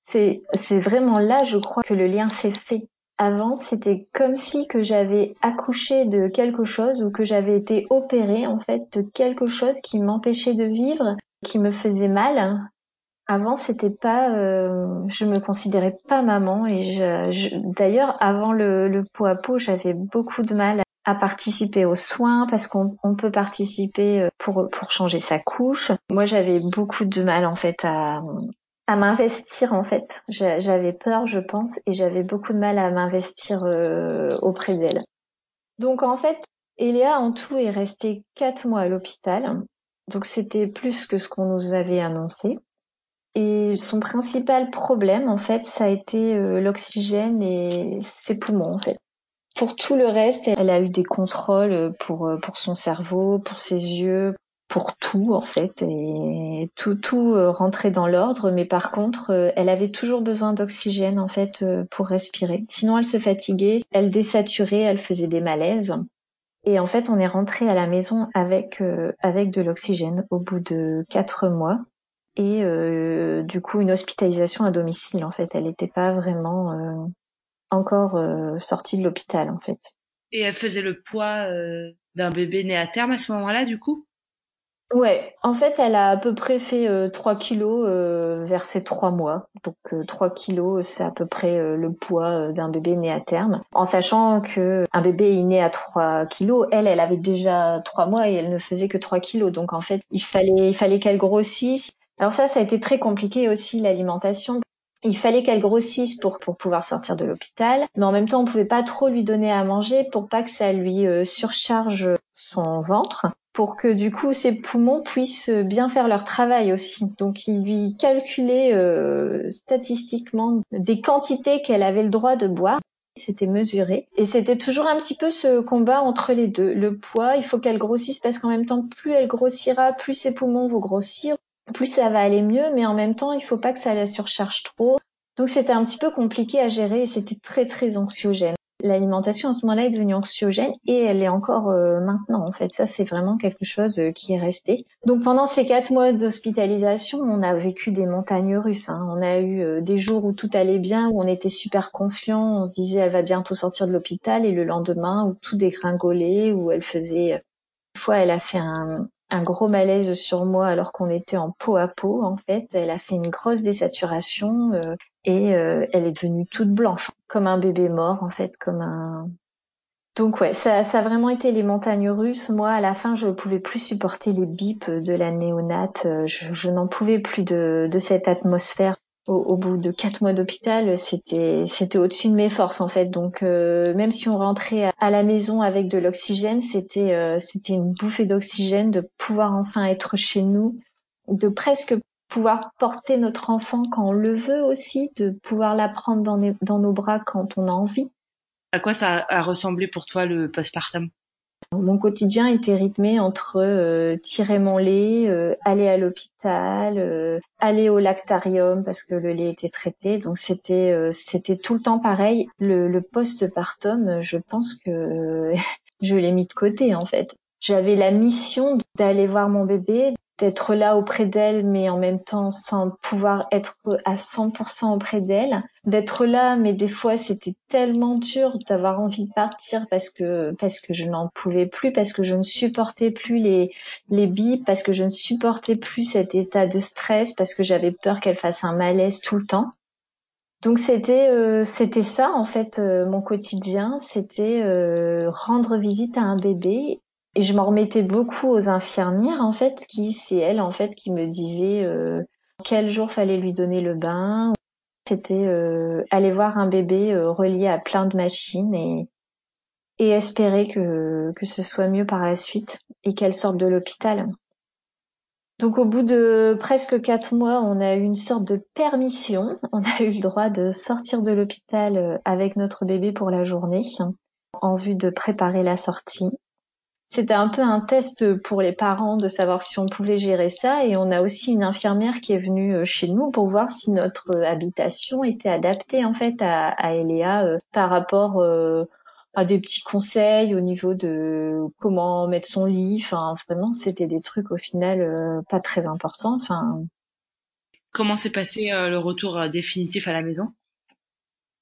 C'est, c'est vraiment là, je crois, que le lien s'est fait. Avant, c'était comme si que j'avais accouché de quelque chose ou que j'avais été opérée en fait de quelque chose qui m'empêchait de vivre, qui me faisait mal avant, c'était pas, euh, je me considérais pas maman et je, d'ailleurs, avant le, le pot à pot, j'avais beaucoup de mal à participer aux soins parce qu'on on peut participer euh, pour pour changer sa couche. Moi, j'avais beaucoup de mal en fait à à m'investir en fait. J'avais peur, je pense, et j'avais beaucoup de mal à m'investir euh, auprès d'elle. Donc en fait, Eléa en tout est restée quatre mois à l'hôpital. Donc c'était plus que ce qu'on nous avait annoncé. Et son principal problème, en fait, ça a été euh, l'oxygène et ses poumons, en fait. Pour tout le reste, elle a eu des contrôles pour euh, pour son cerveau, pour ses yeux, pour tout en fait, et tout tout euh, rentrait dans l'ordre. Mais par contre, elle avait toujours besoin d'oxygène en fait pour respirer. Sinon, elle se fatiguait, elle désaturait, elle faisait des malaises. Et en fait, on est rentré à la maison avec avec de l'oxygène au bout de quatre mois et euh, du coup une hospitalisation à domicile en fait. Elle n'était pas vraiment euh, encore euh, sortie de l'hôpital en fait. Et elle faisait le poids d'un bébé né à terme à ce moment-là du coup? Ouais, en fait, elle a à peu près fait 3 kilos vers ses 3 mois. Donc 3 kilos, c'est à peu près le poids d'un bébé né à terme. En sachant que un bébé est né à 3 kilos, elle, elle avait déjà 3 mois et elle ne faisait que 3 kilos. Donc en fait, il fallait, il fallait qu'elle grossisse Alors ça, ça a été très compliqué aussi l'alimentation. Il fallait qu'elle grossisse pour, pour pouvoir sortir de l'hôpital, mais en même temps, on pouvait pas trop lui donner à manger pour pas que ça lui euh, surcharge son ventre, pour que du coup ses poumons puissent bien faire leur travail aussi. Donc il lui calculait euh, statistiquement des quantités qu'elle avait le droit de boire. C'était mesuré. Et c'était toujours un petit peu ce combat entre les deux. Le poids, il faut qu'elle grossisse parce qu'en même temps, plus elle grossira, plus ses poumons vont grossir, plus ça va aller mieux, mais en même temps, il faut pas que ça la surcharge trop. Donc c'était un petit peu compliqué à gérer et c'était très très anxiogène. L'alimentation à ce moment-là est devenue anxiogène et elle est encore euh, maintenant en fait. Ça c'est vraiment quelque chose euh, qui est resté. Donc pendant ces quatre mois d'hospitalisation, on a vécu des montagnes russes. Hein. On a eu euh, des jours où tout allait bien, où on était super confiant, on se disait elle va bientôt sortir de l'hôpital et le lendemain où tout dégringolait, où elle faisait. Une fois elle a fait un, un gros malaise sur moi alors qu'on était en peau à peau en fait. Elle a fait une grosse désaturation euh, et euh, elle est devenue toute blanche, comme un bébé mort en fait, comme un. Donc ouais, ça, ça a vraiment été les montagnes russes. Moi, à la fin, je ne pouvais plus supporter les bips de la néonate. Euh, je, je n'en pouvais plus de, de cette atmosphère au, bout de quatre mois d'hôpital, c'était c'était au-dessus de mes forces en fait. Donc euh, même si on rentrait à, la maison avec de l'oxygène, c'était euh, c'était une bouffée d'oxygène de pouvoir enfin être chez nous, de presque pouvoir porter notre enfant quand on le veut aussi, de pouvoir la prendre dans, dans nos bras quand on a envie. À quoi ça a ressemblé pour toi le postpartum? Mon quotidien était rythmé entre euh, tirer mon lait, euh, aller à l'hôpital, euh, aller au lactarium parce que le lait était traité. Donc c'était c'était tout le temps pareil. Le, le postpartum, je pense que je l'ai mis de côté en fait. J'avais la mission d'aller voir mon bébé, d'être là auprès d'elle, mais en même temps sans pouvoir être à 100% auprès d'elle, d'être là, mais des fois c'était tellement dur d'avoir envie de partir parce que parce que je n'en pouvais plus, parce que je ne supportais plus les les bips, parce que je ne supportais plus cet état de stress, parce que j'avais peur qu'elle fasse un malaise tout le temps. Donc c'était euh, c'était ça en fait euh, mon quotidien, c'était euh, rendre visite à un bébé et je m'en remettais beaucoup aux infirmières, en fait, qui, c'est elles, en fait, qui me disaient euh, quel jour fallait lui donner le bain. C'était euh, aller voir un bébé euh, relié à plein de machines et, et espérer que, que ce soit mieux par la suite et qu'elle sorte de l'hôpital. Donc au bout de presque quatre mois, on a eu une sorte de permission. On a eu le droit de sortir de l'hôpital avec notre bébé pour la journée en vue de préparer la sortie. C'était un peu un test pour les parents de savoir si on pouvait gérer ça. Et on a aussi une infirmière qui est venue euh, chez nous pour voir si notre euh, habitation était adaptée en fait à, à Eléa euh, par rapport à des petits conseils au niveau de comment mettre son lit. Enfin, vraiment, c'était des trucs au final pas très importants. Enfin. Comment s'est passé le retour définitif à la maison?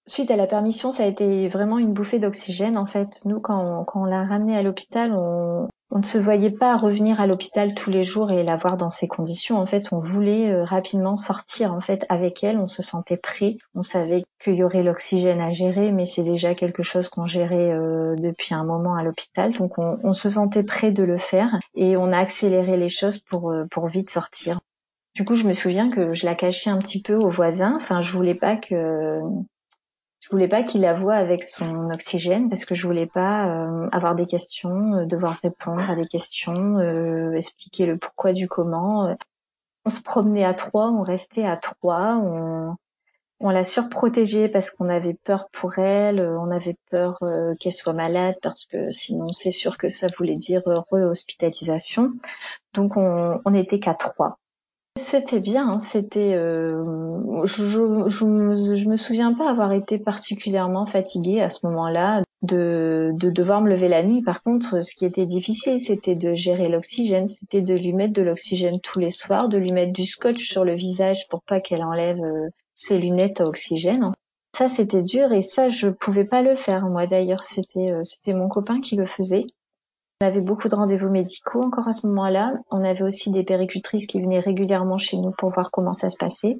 Suite à la permission, ça a été vraiment une bouffée d'oxygène. En fait, nous, quand on, quand on l'a ramené à l'hôpital, on, on, ne se voyait pas revenir à l'hôpital tous les jours et la voir dans ces conditions. En fait, on voulait euh, rapidement sortir. En fait, avec elle, on se sentait prêt. On savait qu'il y aurait l'oxygène à gérer, mais c'est déjà quelque chose qu'on gérait euh, depuis un moment à l'hôpital. Donc, on, on, se sentait prêt de le faire et on a accéléré les choses pour euh, pour vite sortir. Du coup, je me souviens que je la cachais un petit peu aux voisins. Enfin, je voulais pas que je voulais pas qu'il la voie avec son oxygène parce que je voulais pas euh, avoir des questions, euh, devoir répondre à des questions, euh, expliquer le pourquoi du comment. On se promenait à trois, on restait à trois, on, l'a surprotégée parce qu'on avait peur pour elle, on avait peur qu'elle soit malade parce que sinon c'est sûr que ça voulait dire re-hospitalisation. Donc on, on était qu'à trois. C'était bien, c'était. Euh, je, je, me souviens pas avoir été particulièrement fatiguée à ce moment-là de, de devoir me lever la nuit. Par contre, ce qui était difficile, c'était de gérer l'oxygène, c'était de lui mettre de l'oxygène tous les soirs, de lui mettre du scotch sur le visage pour pas qu'elle enlève euh, ses lunettes à oxygène. Ça, c'était dur et ça, je pouvais pas le faire. Moi, d'ailleurs, c'était euh, c'était mon copain qui le faisait. On avait beaucoup de rendez-vous médicaux encore à ce moment-là. On avait aussi des péricultrices qui venaient régulièrement chez nous pour voir comment ça se passait.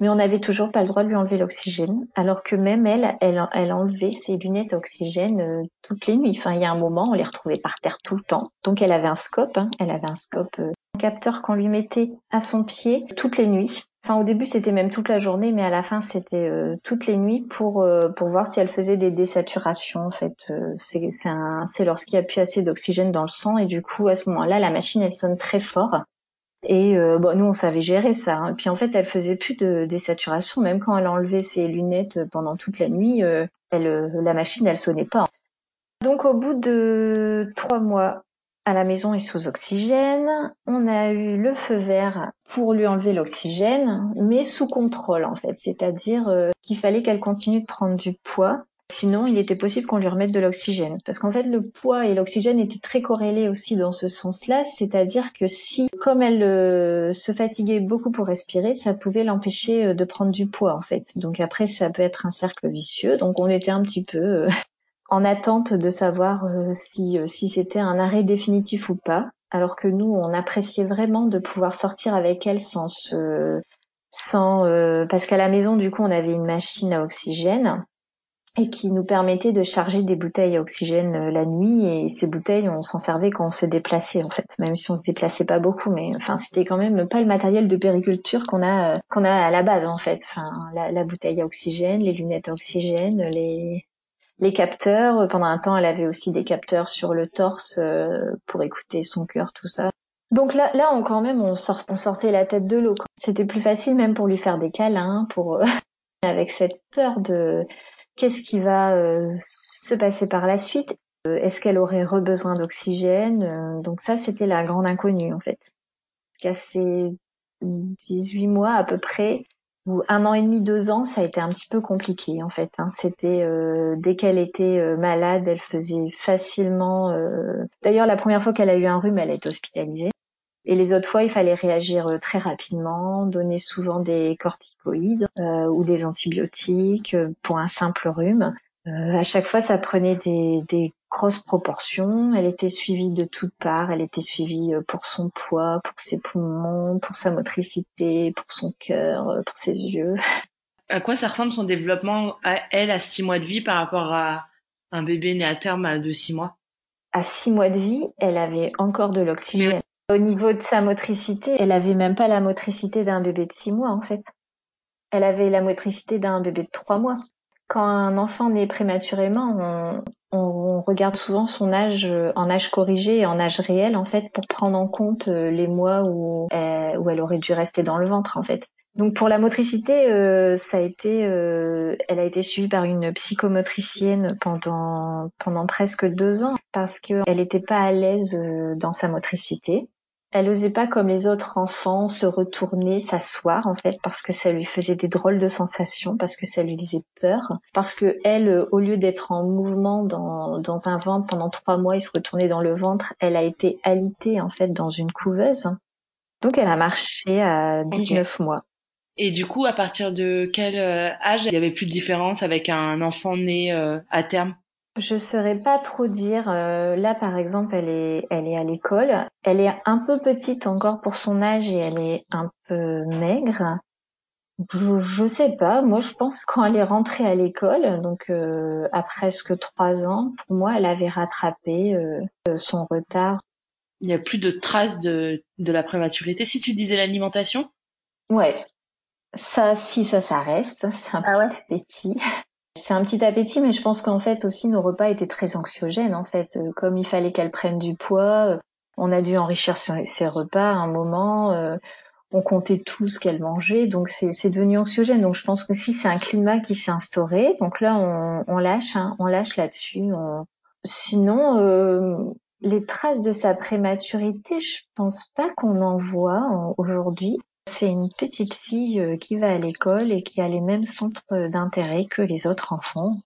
mais on n'avait toujours pas le droit de lui enlever l'oxygène, alors que même elle, elle, enlevait ses lunettes à oxygène euh, toutes les nuits. Enfin, il y a un moment, on les retrouvait par terre tout le temps. Donc elle avait un scope, hein. elle avait un scope, euh, un capteur qu'on lui mettait à son pied toutes les nuits. Enfin, au début, c'était même toute la journée, mais à la fin, c'était euh, toutes les nuits pour pour voir si elle faisait des désaturations. En fait, c'est c'est c'est lorsqu'il n'y a plus assez d'oxygène dans le sang et du coup, à ce moment-là, la machine, elle sonne très fort et euh, bon, nous, on savait gérer ça. Hein. Puis en fait, elle faisait plus de désaturation. Même quand elle enlevait ses lunettes pendant toute la nuit, euh, elle, euh, la machine, elle sonnait pas. Donc au bout de trois mois à la maison et sous oxygène, on a eu le feu vert pour lui enlever l'oxygène, mais sous contrôle en fait. C'est-à-dire qu'il fallait qu'elle continue de prendre du poids Sinon, il était possible qu'on lui remette de l'oxygène. Parce qu'en fait, le poids et l'oxygène étaient très corrélés aussi dans ce sens-là. C'est-à-dire que si, comme elle euh, se fatiguait beaucoup pour respirer, ça pouvait l'empêcher euh, de prendre du poids, en fait. Donc après, ça peut être un cercle vicieux. Donc on était un petit peu euh, en attente de savoir si, si c'était un arrêt définitif ou pas. Alors que nous, on appréciait vraiment de pouvoir sortir avec elle sans se... Sans, parce qu'à la maison, du coup, on avait une machine à oxygène et qui nous permettait de charger des bouteilles à oxygène euh, la nuit et ces bouteilles on s'en servait quand on se déplaçait en fait même si on se déplaçait pas beaucoup mais enfin c'était quand même pas le matériel de périculture qu'on a euh, qu'on a à la base en fait enfin la, bouteille à oxygène les lunettes à oxygène les les capteurs pendant un temps elle avait aussi des capteurs sur le torse euh, pour écouter son cœur tout ça donc là, là, on, quand même, on, sort, on sortait la tête de l'eau. C'était plus facile même pour lui faire des câlins, pour avec cette peur de Qu'est-ce qui va euh, se passer par la suite euh, Est-ce qu'elle aurait besoin d'oxygène euh, Donc ça, c'était la grande inconnue en fait. Qu'à ces 18 mois à peu près, un an et demi, deux ans, ça a été un petit peu compliqué en fait. Hein. C'était dès qu'elle était malade, elle faisait facilement. D'ailleurs, la première fois qu'elle a eu un rhume, elle a été hospitalisée. Et les autres fois, il fallait réagir euh, très rapidement, donner souvent des corticoïdes euh, ou des antibiotiques euh, pour un simple rhume. Euh, à chaque fois, ça prenait des, des, grosses proportions. Elle était suivie de toutes parts. Elle était suivie pour son poids, pour ses poumons, pour sa motricité, pour son cœur, pour ses yeux. À quoi ça ressemble son développement à elle à six mois de vie par rapport à un bébé né à terme à de six mois? À six mois de vie, elle avait encore de l'oxygène. Au niveau de sa motricité, elle avait même pas la motricité d'un bébé de six mois en fait. Elle avait la motricité d'un bébé de trois mois. Quand un enfant naît prématurément, on, regarde souvent son âge euh, en âge corrigé et en âge réel en fait pour prendre en compte euh, les mois où elle, où elle aurait dû rester dans le ventre en fait. Donc pour la motricité, euh, ça a été, elle a été suivie par une psychomotricienne pendant pendant presque deux ans parce qu'elle n'était pas à l'aise dans sa motricité. Elle osait pas comme les autres enfants se retourner, s'asseoir en fait parce que ça lui faisait des drôles de sensations, parce que ça lui faisait peur, parce que elle, au lieu d'être en mouvement dans, dans un ventre pendant trois mois et se retourner dans le ventre, elle a été alitée en fait dans une couveuse. Donc elle a marché à 19 mois. Et du coup, à partir de quel euh, âge il y avait plus de différence avec un enfant né euh, à terme? Je saurais pas trop dire. Euh, là, par exemple, elle est, elle est à l'école. Elle est un peu petite encore pour son âge et elle est un peu maigre. Je, je sais pas. Moi, je pense quand elle est rentrée à l'école, donc euh, à presque trois ans, pour moi, elle avait rattrapé euh, son retard. Il n'y a plus de traces de, de la prématurité. Si tu disais l'alimentation? Ouais. Ça, si ça, ça reste. C'est un ah petit appétit. C'est un petit appétit, mais je pense qu'en fait aussi nos repas étaient très anxiogènes. En fait, euh, comme il fallait qu'elle prenne du poids, euh, on a dû enrichir ses repas à un moment. Euh, on comptait tout ce qu'elle mangeait, donc c'est devenu anxiogène. Donc je pense que si c'est un climat qui s'est instauré, donc là on, lâche, hein, on lâche là-dessus. Sinon, les traces de sa prématurité, je pense pas qu'on en voit aujourd'hui. C'est une petite fille euh, qui va à l'école et qui a les mêmes centres d'intérêt que les autres enfants.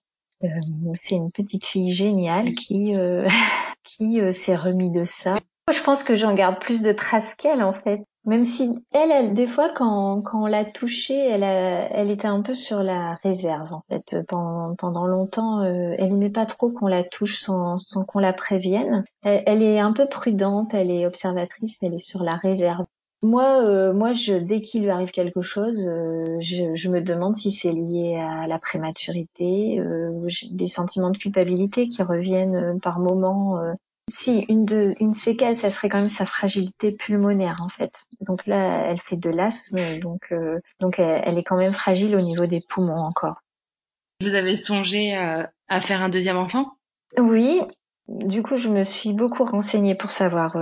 Euh, c'est une petite fille géniale qui euh, qui s'est remis de ça. Je pense que j'en garde plus de traces qu'elle en fait. Même si elle, elle des fois quand, quand on l'a touchée, elle, a, elle était un peu sur la réserve en fait. Pendant, pendant longtemps, elle aimait pas trop qu'on la touche sans, sans qu'on la prévienne. Elle, est un peu prudente, elle est observatrice, elle est sur la réserve. Moi, euh, moi, je, dès qu'il lui arrive quelque chose, euh, je, je, me demande si c'est lié à la prématurité, euh, des sentiments de culpabilité qui reviennent par moments. Si une de, une séquelle, ça serait quand même sa fragilité pulmonaire en fait. Donc là, elle fait de l'asthme, donc donc elle, elle, est quand même fragile au niveau des poumons encore. Vous avez songé à faire un deuxième enfant? Oui. Du coup, je me suis beaucoup renseignée pour savoir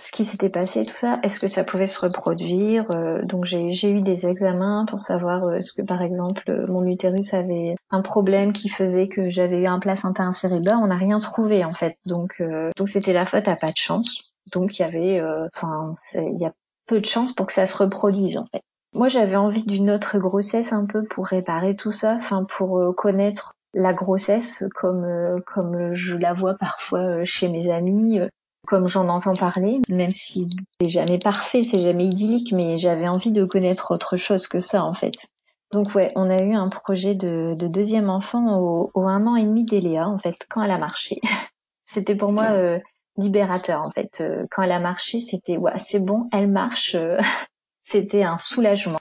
ce qui s'était passé, tout ça, est-ce que ça pouvait se reproduire euh, Donc j'ai eu des examens pour savoir euh, est-ce que par exemple euh, mon utérus avait un problème qui faisait que j'avais eu un placenta inséré. on n'a rien trouvé en fait. Donc donc c'était la faute à pas de chance. Donc il y avait, enfin il y a peu de chance pour que ça se reproduise en fait. Moi j'avais envie d'une autre grossesse un peu pour réparer tout ça, enfin pour connaître la grossesse comme comme je la vois parfois chez mes amis comme j'en entends parler, même si c'est jamais parfait, c'est jamais idyllique, mais j'avais envie de connaître autre chose que ça en fait. Donc ouais, on a eu un projet de, deuxième enfant au, un an et demi d'Eléa en fait, quand elle a marché. c'était pour moi euh, libérateur en fait. Euh, quand elle a marché, c'était ouais, c'est bon, elle marche. Euh, c'était un soulagement.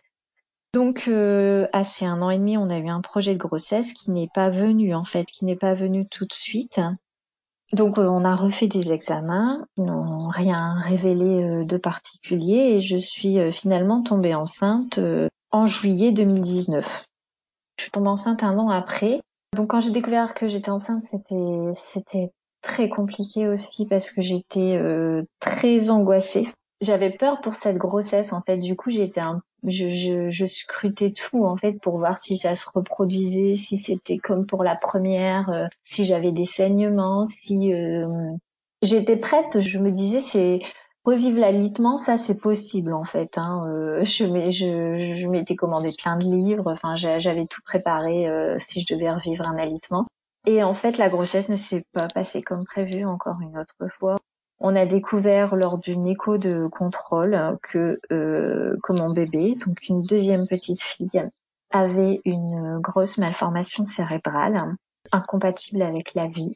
Donc à ces un an et demi, on a eu un projet de grossesse qui n'est pas venu en fait, qui n'est pas venu tout de suite. Donc euh, on a refait des examens, ils n'ont rien révélé euh, de particulier et je suis euh, finalement tombée enceinte en juillet 2019. Je suis tombée enceinte un an après. Donc quand j'ai découvert que j'étais enceinte, c'était c'était très compliqué aussi parce que j'étais très angoissée. J'avais peur pour cette grossesse en fait. Du coup, j'étais un je, je, je, scrutais tout en fait pour voir si ça se reproduisait, si c'était comme pour la première, euh, si j'avais des saignements, si euh, j'étais prête. Je me disais c'est revivre l'alitement, ça c'est possible en fait. Hein. Euh, je, je, je m'étais commandé plein de livres, enfin j'avais tout préparé si je devais revivre un alitement. Et en fait la grossesse ne s'est pas passée comme prévu encore une autre fois. On a découvert lors d'une écho de contrôle que, euh, mon bébé, donc une deuxième petite fille, avait une grosse malformation cérébrale incompatible avec la vie,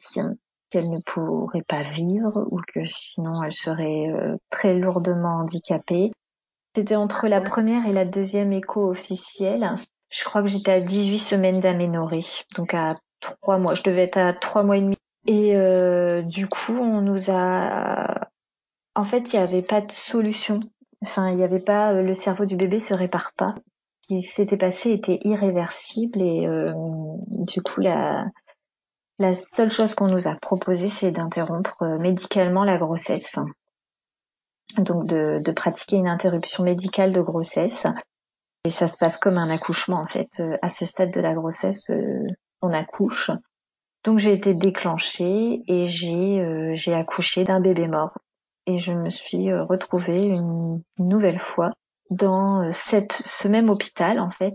qu'elle ne pourrait pas vivre ou que sinon elle serait euh, très lourdement handicapée. C'était entre la première et la deuxième écho officielle. Je crois que j'étais à 18 semaines d'aménorrhée, donc à trois mois. Je devais être à trois mois et demi et euh, du coup, on nous a. En fait, il n'y avait pas de solution. Enfin, il n'y avait pas. Euh, le cerveau du bébé se répare pas. Ce qui s'était passé était irréversible et euh, du coup, la la seule chose qu'on nous a proposé, c'est d'interrompre médicalement la grossesse. Donc de, de pratiquer une interruption médicale de grossesse. Et ça se passe comme un accouchement en fait. À ce stade de la grossesse, on accouche donc j'ai été déclenchée et j'ai euh, j'ai accouché d'un bébé mort et je me suis euh, retrouvée une, nouvelle fois dans euh, cette ce même hôpital en fait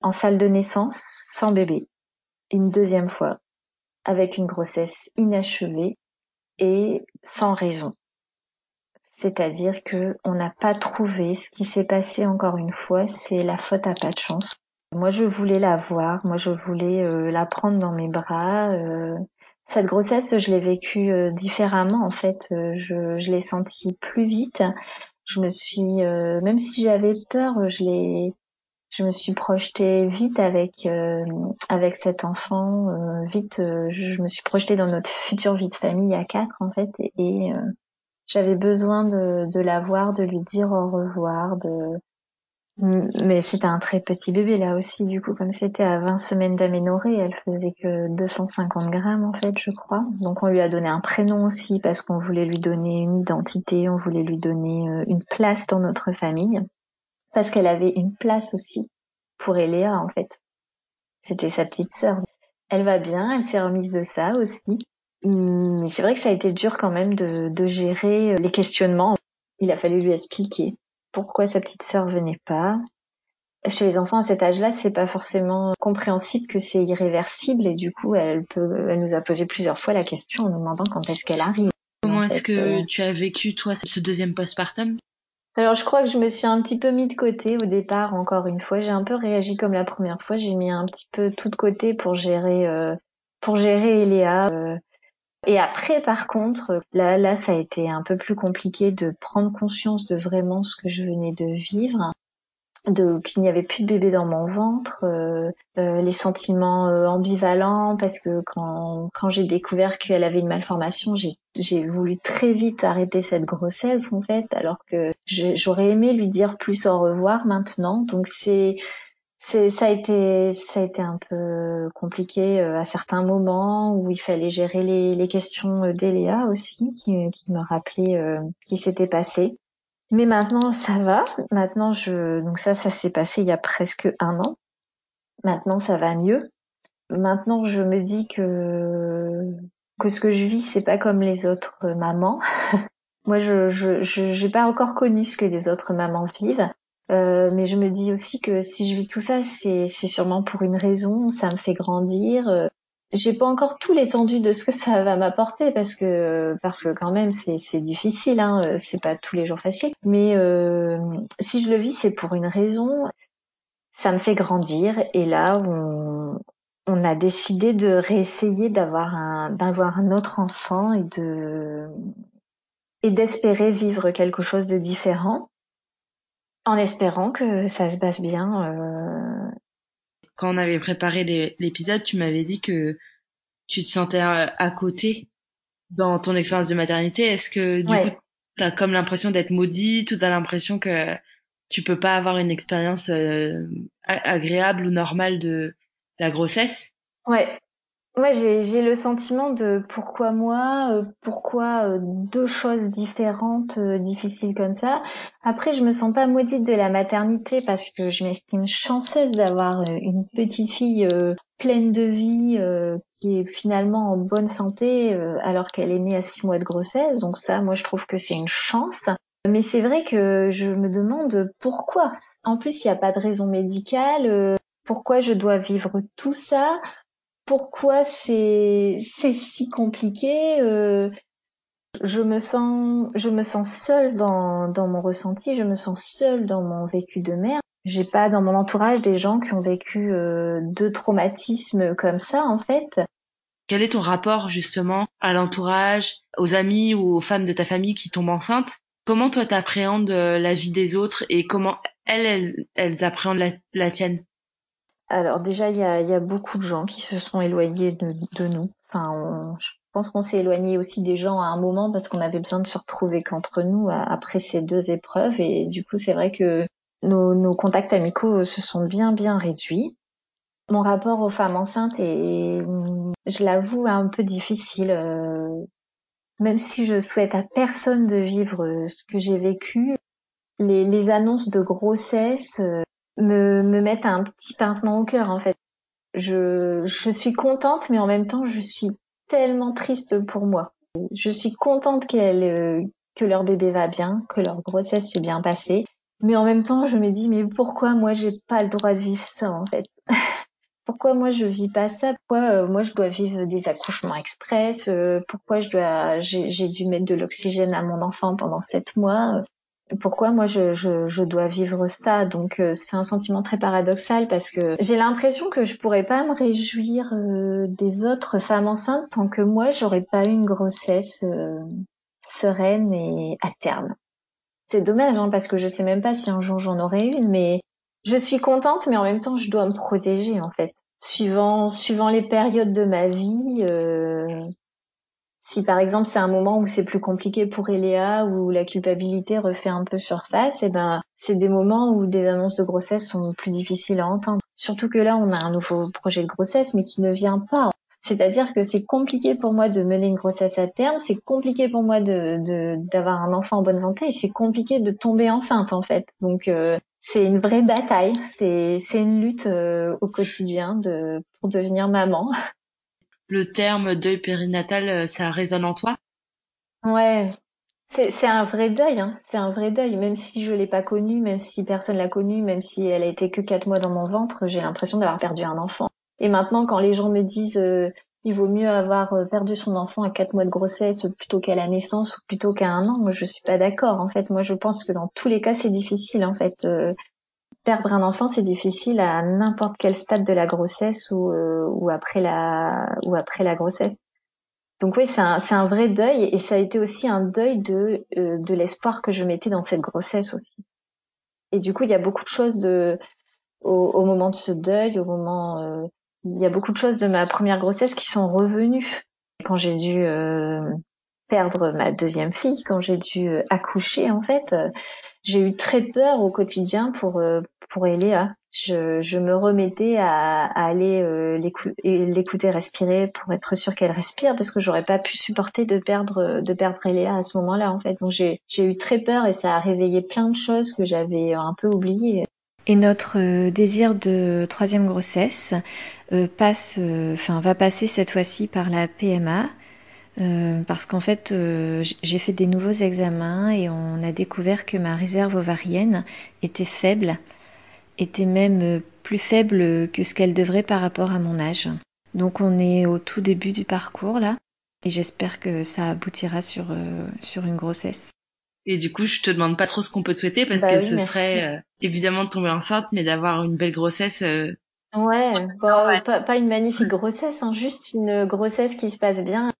en salle de naissance sans bébé une deuxième fois avec une grossesse inachevée et sans raison. C'est-à-dire que on n'a pas trouvé ce qui s'est passé encore une fois, c'est la faute à pas de chance. Moi, je voulais la voir. Moi, je voulais euh, la prendre dans mes bras. Euh. Cette grossesse, je l'ai vécue euh, différemment. En fait, je, je l'ai sentie plus vite. Je me suis, même si j'avais peur, je l'ai, je me suis projetée vite avec avec cet enfant. vite, je me suis projetée dans notre future vie de famille à quatre, en fait, et, j'avais besoin de, de la voir, de lui dire au revoir, de mais c'était un très petit bébé là aussi, du coup, comme c'était à 20 semaines d'aménorrhée, elle faisait que 250 grammes en fait, je crois. Donc on lui a donné un prénom aussi parce qu'on voulait lui donner une identité, on voulait lui donner euh, une place dans notre famille. Parce qu'elle avait une place aussi pour Eléa en fait. C'était sa petite sœur. Elle va bien, elle s'est remise de ça aussi. Mm, mais c'est vrai que ça a été dur quand même de, de gérer les questionnements. Il a fallu lui expliquer pourquoi sa petite sœur venait pas. Chez les enfants à cet âge-là, c'est pas forcément compréhensible que c'est irréversible et du coup, elle peut, elle nous a posé plusieurs fois la question en nous demandant quand est-ce qu'elle arrive. Comment est-ce que euh, tu as vécu toi ce deuxième postpartum? Alors je crois que je me suis un petit peu mis de côté au départ. Encore une fois, j'ai un peu réagi comme la première fois. J'ai mis un petit peu tout de côté pour gérer, euh, pour gérer Eléa. Euh, Et après, par contre, là, là, ça a été un peu plus compliqué de prendre conscience de vraiment ce que je venais de vivre de qu'il n'y avait plus de bébé dans mon ventre, euh, euh, les sentiments euh, ambivalents parce que quand quand j'ai découvert qu'elle avait une malformation, j'ai voulu très vite arrêter cette grossesse en fait, alors que j'aurais aimé lui dire plus au revoir maintenant. Donc c'est ça a été ça a été un peu compliqué à certains moments où il fallait gérer les, questions d'Eléa aussi qui, qui me rappelait ce qui s'était passé mais maintenant, ça va. Maintenant, je donc ça, ça s'est passé il y a presque un an. Maintenant, ça va mieux. Maintenant, je me dis que que ce que je vis, c'est pas comme les autres mamans. Moi, je je j'ai pas encore connu ce que les autres mamans vivent. Euh, mais je me dis aussi que si je vis tout ça, c'est sûrement pour une raison. Ça me fait grandir. Euh, j'ai pas encore tout l'étendue de ce que ça va m'apporter parce que parce que quand même c'est c'est difficile hein, c'est pas tous les jours facile mais euh, si je le vis c'est pour une raison ça me fait grandir et là on on a décidé de réessayer d'avoir un d'avoir un autre enfant et de et d'espérer vivre quelque chose de différent en espérant que ça se passe bien euh, quand on avait préparé l'épisode, tu m'avais dit que tu te sentais euh, à côté dans ton expérience de maternité. Est-ce que du coup, t'as comme l'impression d'être maudite ou t'as l'impression que tu peux pas avoir une expérience euh, agréable ou normale de la grossesse? Ouais, Ouais, j'ai j'ai le sentiment de pourquoi moi, euh, pourquoi euh, deux choses différentes, euh, difficiles comme ça. Après, je me sens pas maudite de la maternité parce que je m'estime chanceuse d'avoir une petite fille pleine de vie qui est finalement en bonne santé alors qu'elle est née à six mois de grossesse. Donc ça, moi, je trouve que c'est une chance. Mais c'est vrai que je me demande pourquoi. En plus, il n'y a pas de raison médicale. pourquoi je dois vivre tout ça? Pourquoi c'est si compliqué euh, je me sens je me sens seule dans dans mon ressenti je me sens seule dans mon vécu de mère. J'ai pas dans mon entourage des gens qui ont vécu euh, deux traumatismes comme ça en fait. Quel est ton rapport justement à l'entourage aux amis ou aux femmes de ta famille qui tombent enceintes? Comment toi t'appréhendes euh, la vie des autres et comment elles elles, elles appréhendent la, la tienne? Alors déjà, il y a, y a, beaucoup de gens qui se sont éloignés de, de nous. Enfin, je pense qu'on s'est éloigné aussi des gens à un moment parce qu'on avait besoin de se retrouver qu'entre nous après ces deux épreuves. Et du coup, c'est vrai que nos, nos, contacts amicaux se sont bien, bien réduits. Mon rapport aux femmes enceintes est, je l'avoue, un peu difficile. Euh, même si je souhaite à personne de vivre ce que j'ai vécu, les, les annonces de grossesse, euh, me, me mettent un petit pincement au cœur en fait. Je, je suis contente, mais en même temps, je suis tellement triste pour moi. Je suis contente qu'elle, euh, que leur bébé va bien, que leur grossesse s'est bien passée, mais en même temps, je me dis mais pourquoi moi j'ai pas le droit de vivre ça en fait? Pourquoi moi je vis pas ça? Pourquoi euh, moi je dois vivre des accouchements express? Euh, Pourquoi je dois j'ai dû mettre de l'oxygène à mon enfant pendant sept mois? Pourquoi moi je, je, je, dois vivre ça? Donc euh, c'est un sentiment très paradoxal parce que j'ai l'impression que je pourrais pas me réjouir euh, des autres femmes enceintes tant que moi j'aurais pas eu une grossesse euh, sereine et à terme. C'est dommage hein, parce que je sais même pas si un jour j'en aurai une mais je suis contente mais en même temps je dois me protéger en fait. Suivant suivant les périodes de ma vie si par exemple c'est un moment où c'est plus compliqué pour Eléa, où la culpabilité refait un peu surface, et eh ben c'est des moments où des annonces de grossesse sont plus difficiles à entendre. Surtout que là on a un nouveau projet de grossesse mais qui ne vient pas. C'est-à-dire que c'est compliqué pour moi de mener une grossesse à terme, c'est compliqué pour moi de d'avoir un enfant en bonne santé c'est compliqué de tomber enceinte en fait. Donc euh, c'est une vraie bataille, c'est c'est une lutte euh, au quotidien de pour devenir maman. Le terme deuil périnatal, euh, ça résonne en toi? Ouais, c'est un vrai deuil, hein. c'est un vrai deuil. Même si je l'ai pas connu, même si personne l'a connu, même si elle a été que quatre mois dans mon ventre, j'ai l'impression d'avoir perdu un enfant. Et maintenant, quand les gens me disent euh, il vaut mieux avoir euh, perdu son enfant à quatre mois de grossesse plutôt qu'à la naissance ou plutôt qu'à un an, moi je suis pas d'accord. En fait, moi je pense que dans tous les cas c'est difficile. En fait, perdre un enfant, c'est difficile à n'importe quel stade de la grossesse ou, euh, ou après la ou après la grossesse. Donc oui, c'est un, c'est un vrai deuil et ça a été aussi un deuil de, euh, de l'espoir que je mettais dans cette grossesse aussi. Et du coup, il y a beaucoup de choses de, au, au moment de ce deuil, au moment, euh, il y a beaucoup de choses de ma première grossesse qui sont revenues. Quand j'ai dû euh, perdre ma deuxième fille, quand j'ai dû accoucher, en fait, j'ai eu très peur au quotidien pour pour Eléa je, je me remettais à, à aller euh, l'écouter respirer pour être sûre qu'elle respire parce que j'aurais pas pu supporter de perdre de perdre Eléa à ce moment-là en fait. Donc j'ai eu très peur et ça a réveillé plein de choses que j'avais un peu oubliées. Et notre euh, désir de troisième grossesse euh, passe, euh, enfin va passer cette fois-ci par la PMA. Euh, parce qu'en fait, j'ai fait des nouveaux examens et on a découvert que ma réserve ovarienne était faible était même euh, plus faible que ce qu'elle devrait par rapport à mon âge. Donc on est au tout début du parcours là, et j'espère que ça aboutira sur, euh, sur une grossesse. Et du coup, je te demande pas trop ce qu'on peut te souhaiter parce bah que ce serait euh, évidemment de tomber enceinte, mais d'avoir une belle grossesse. Ouais, pas, pas, une magnifique grossesse, hein, juste une grossesse qui se passe bien.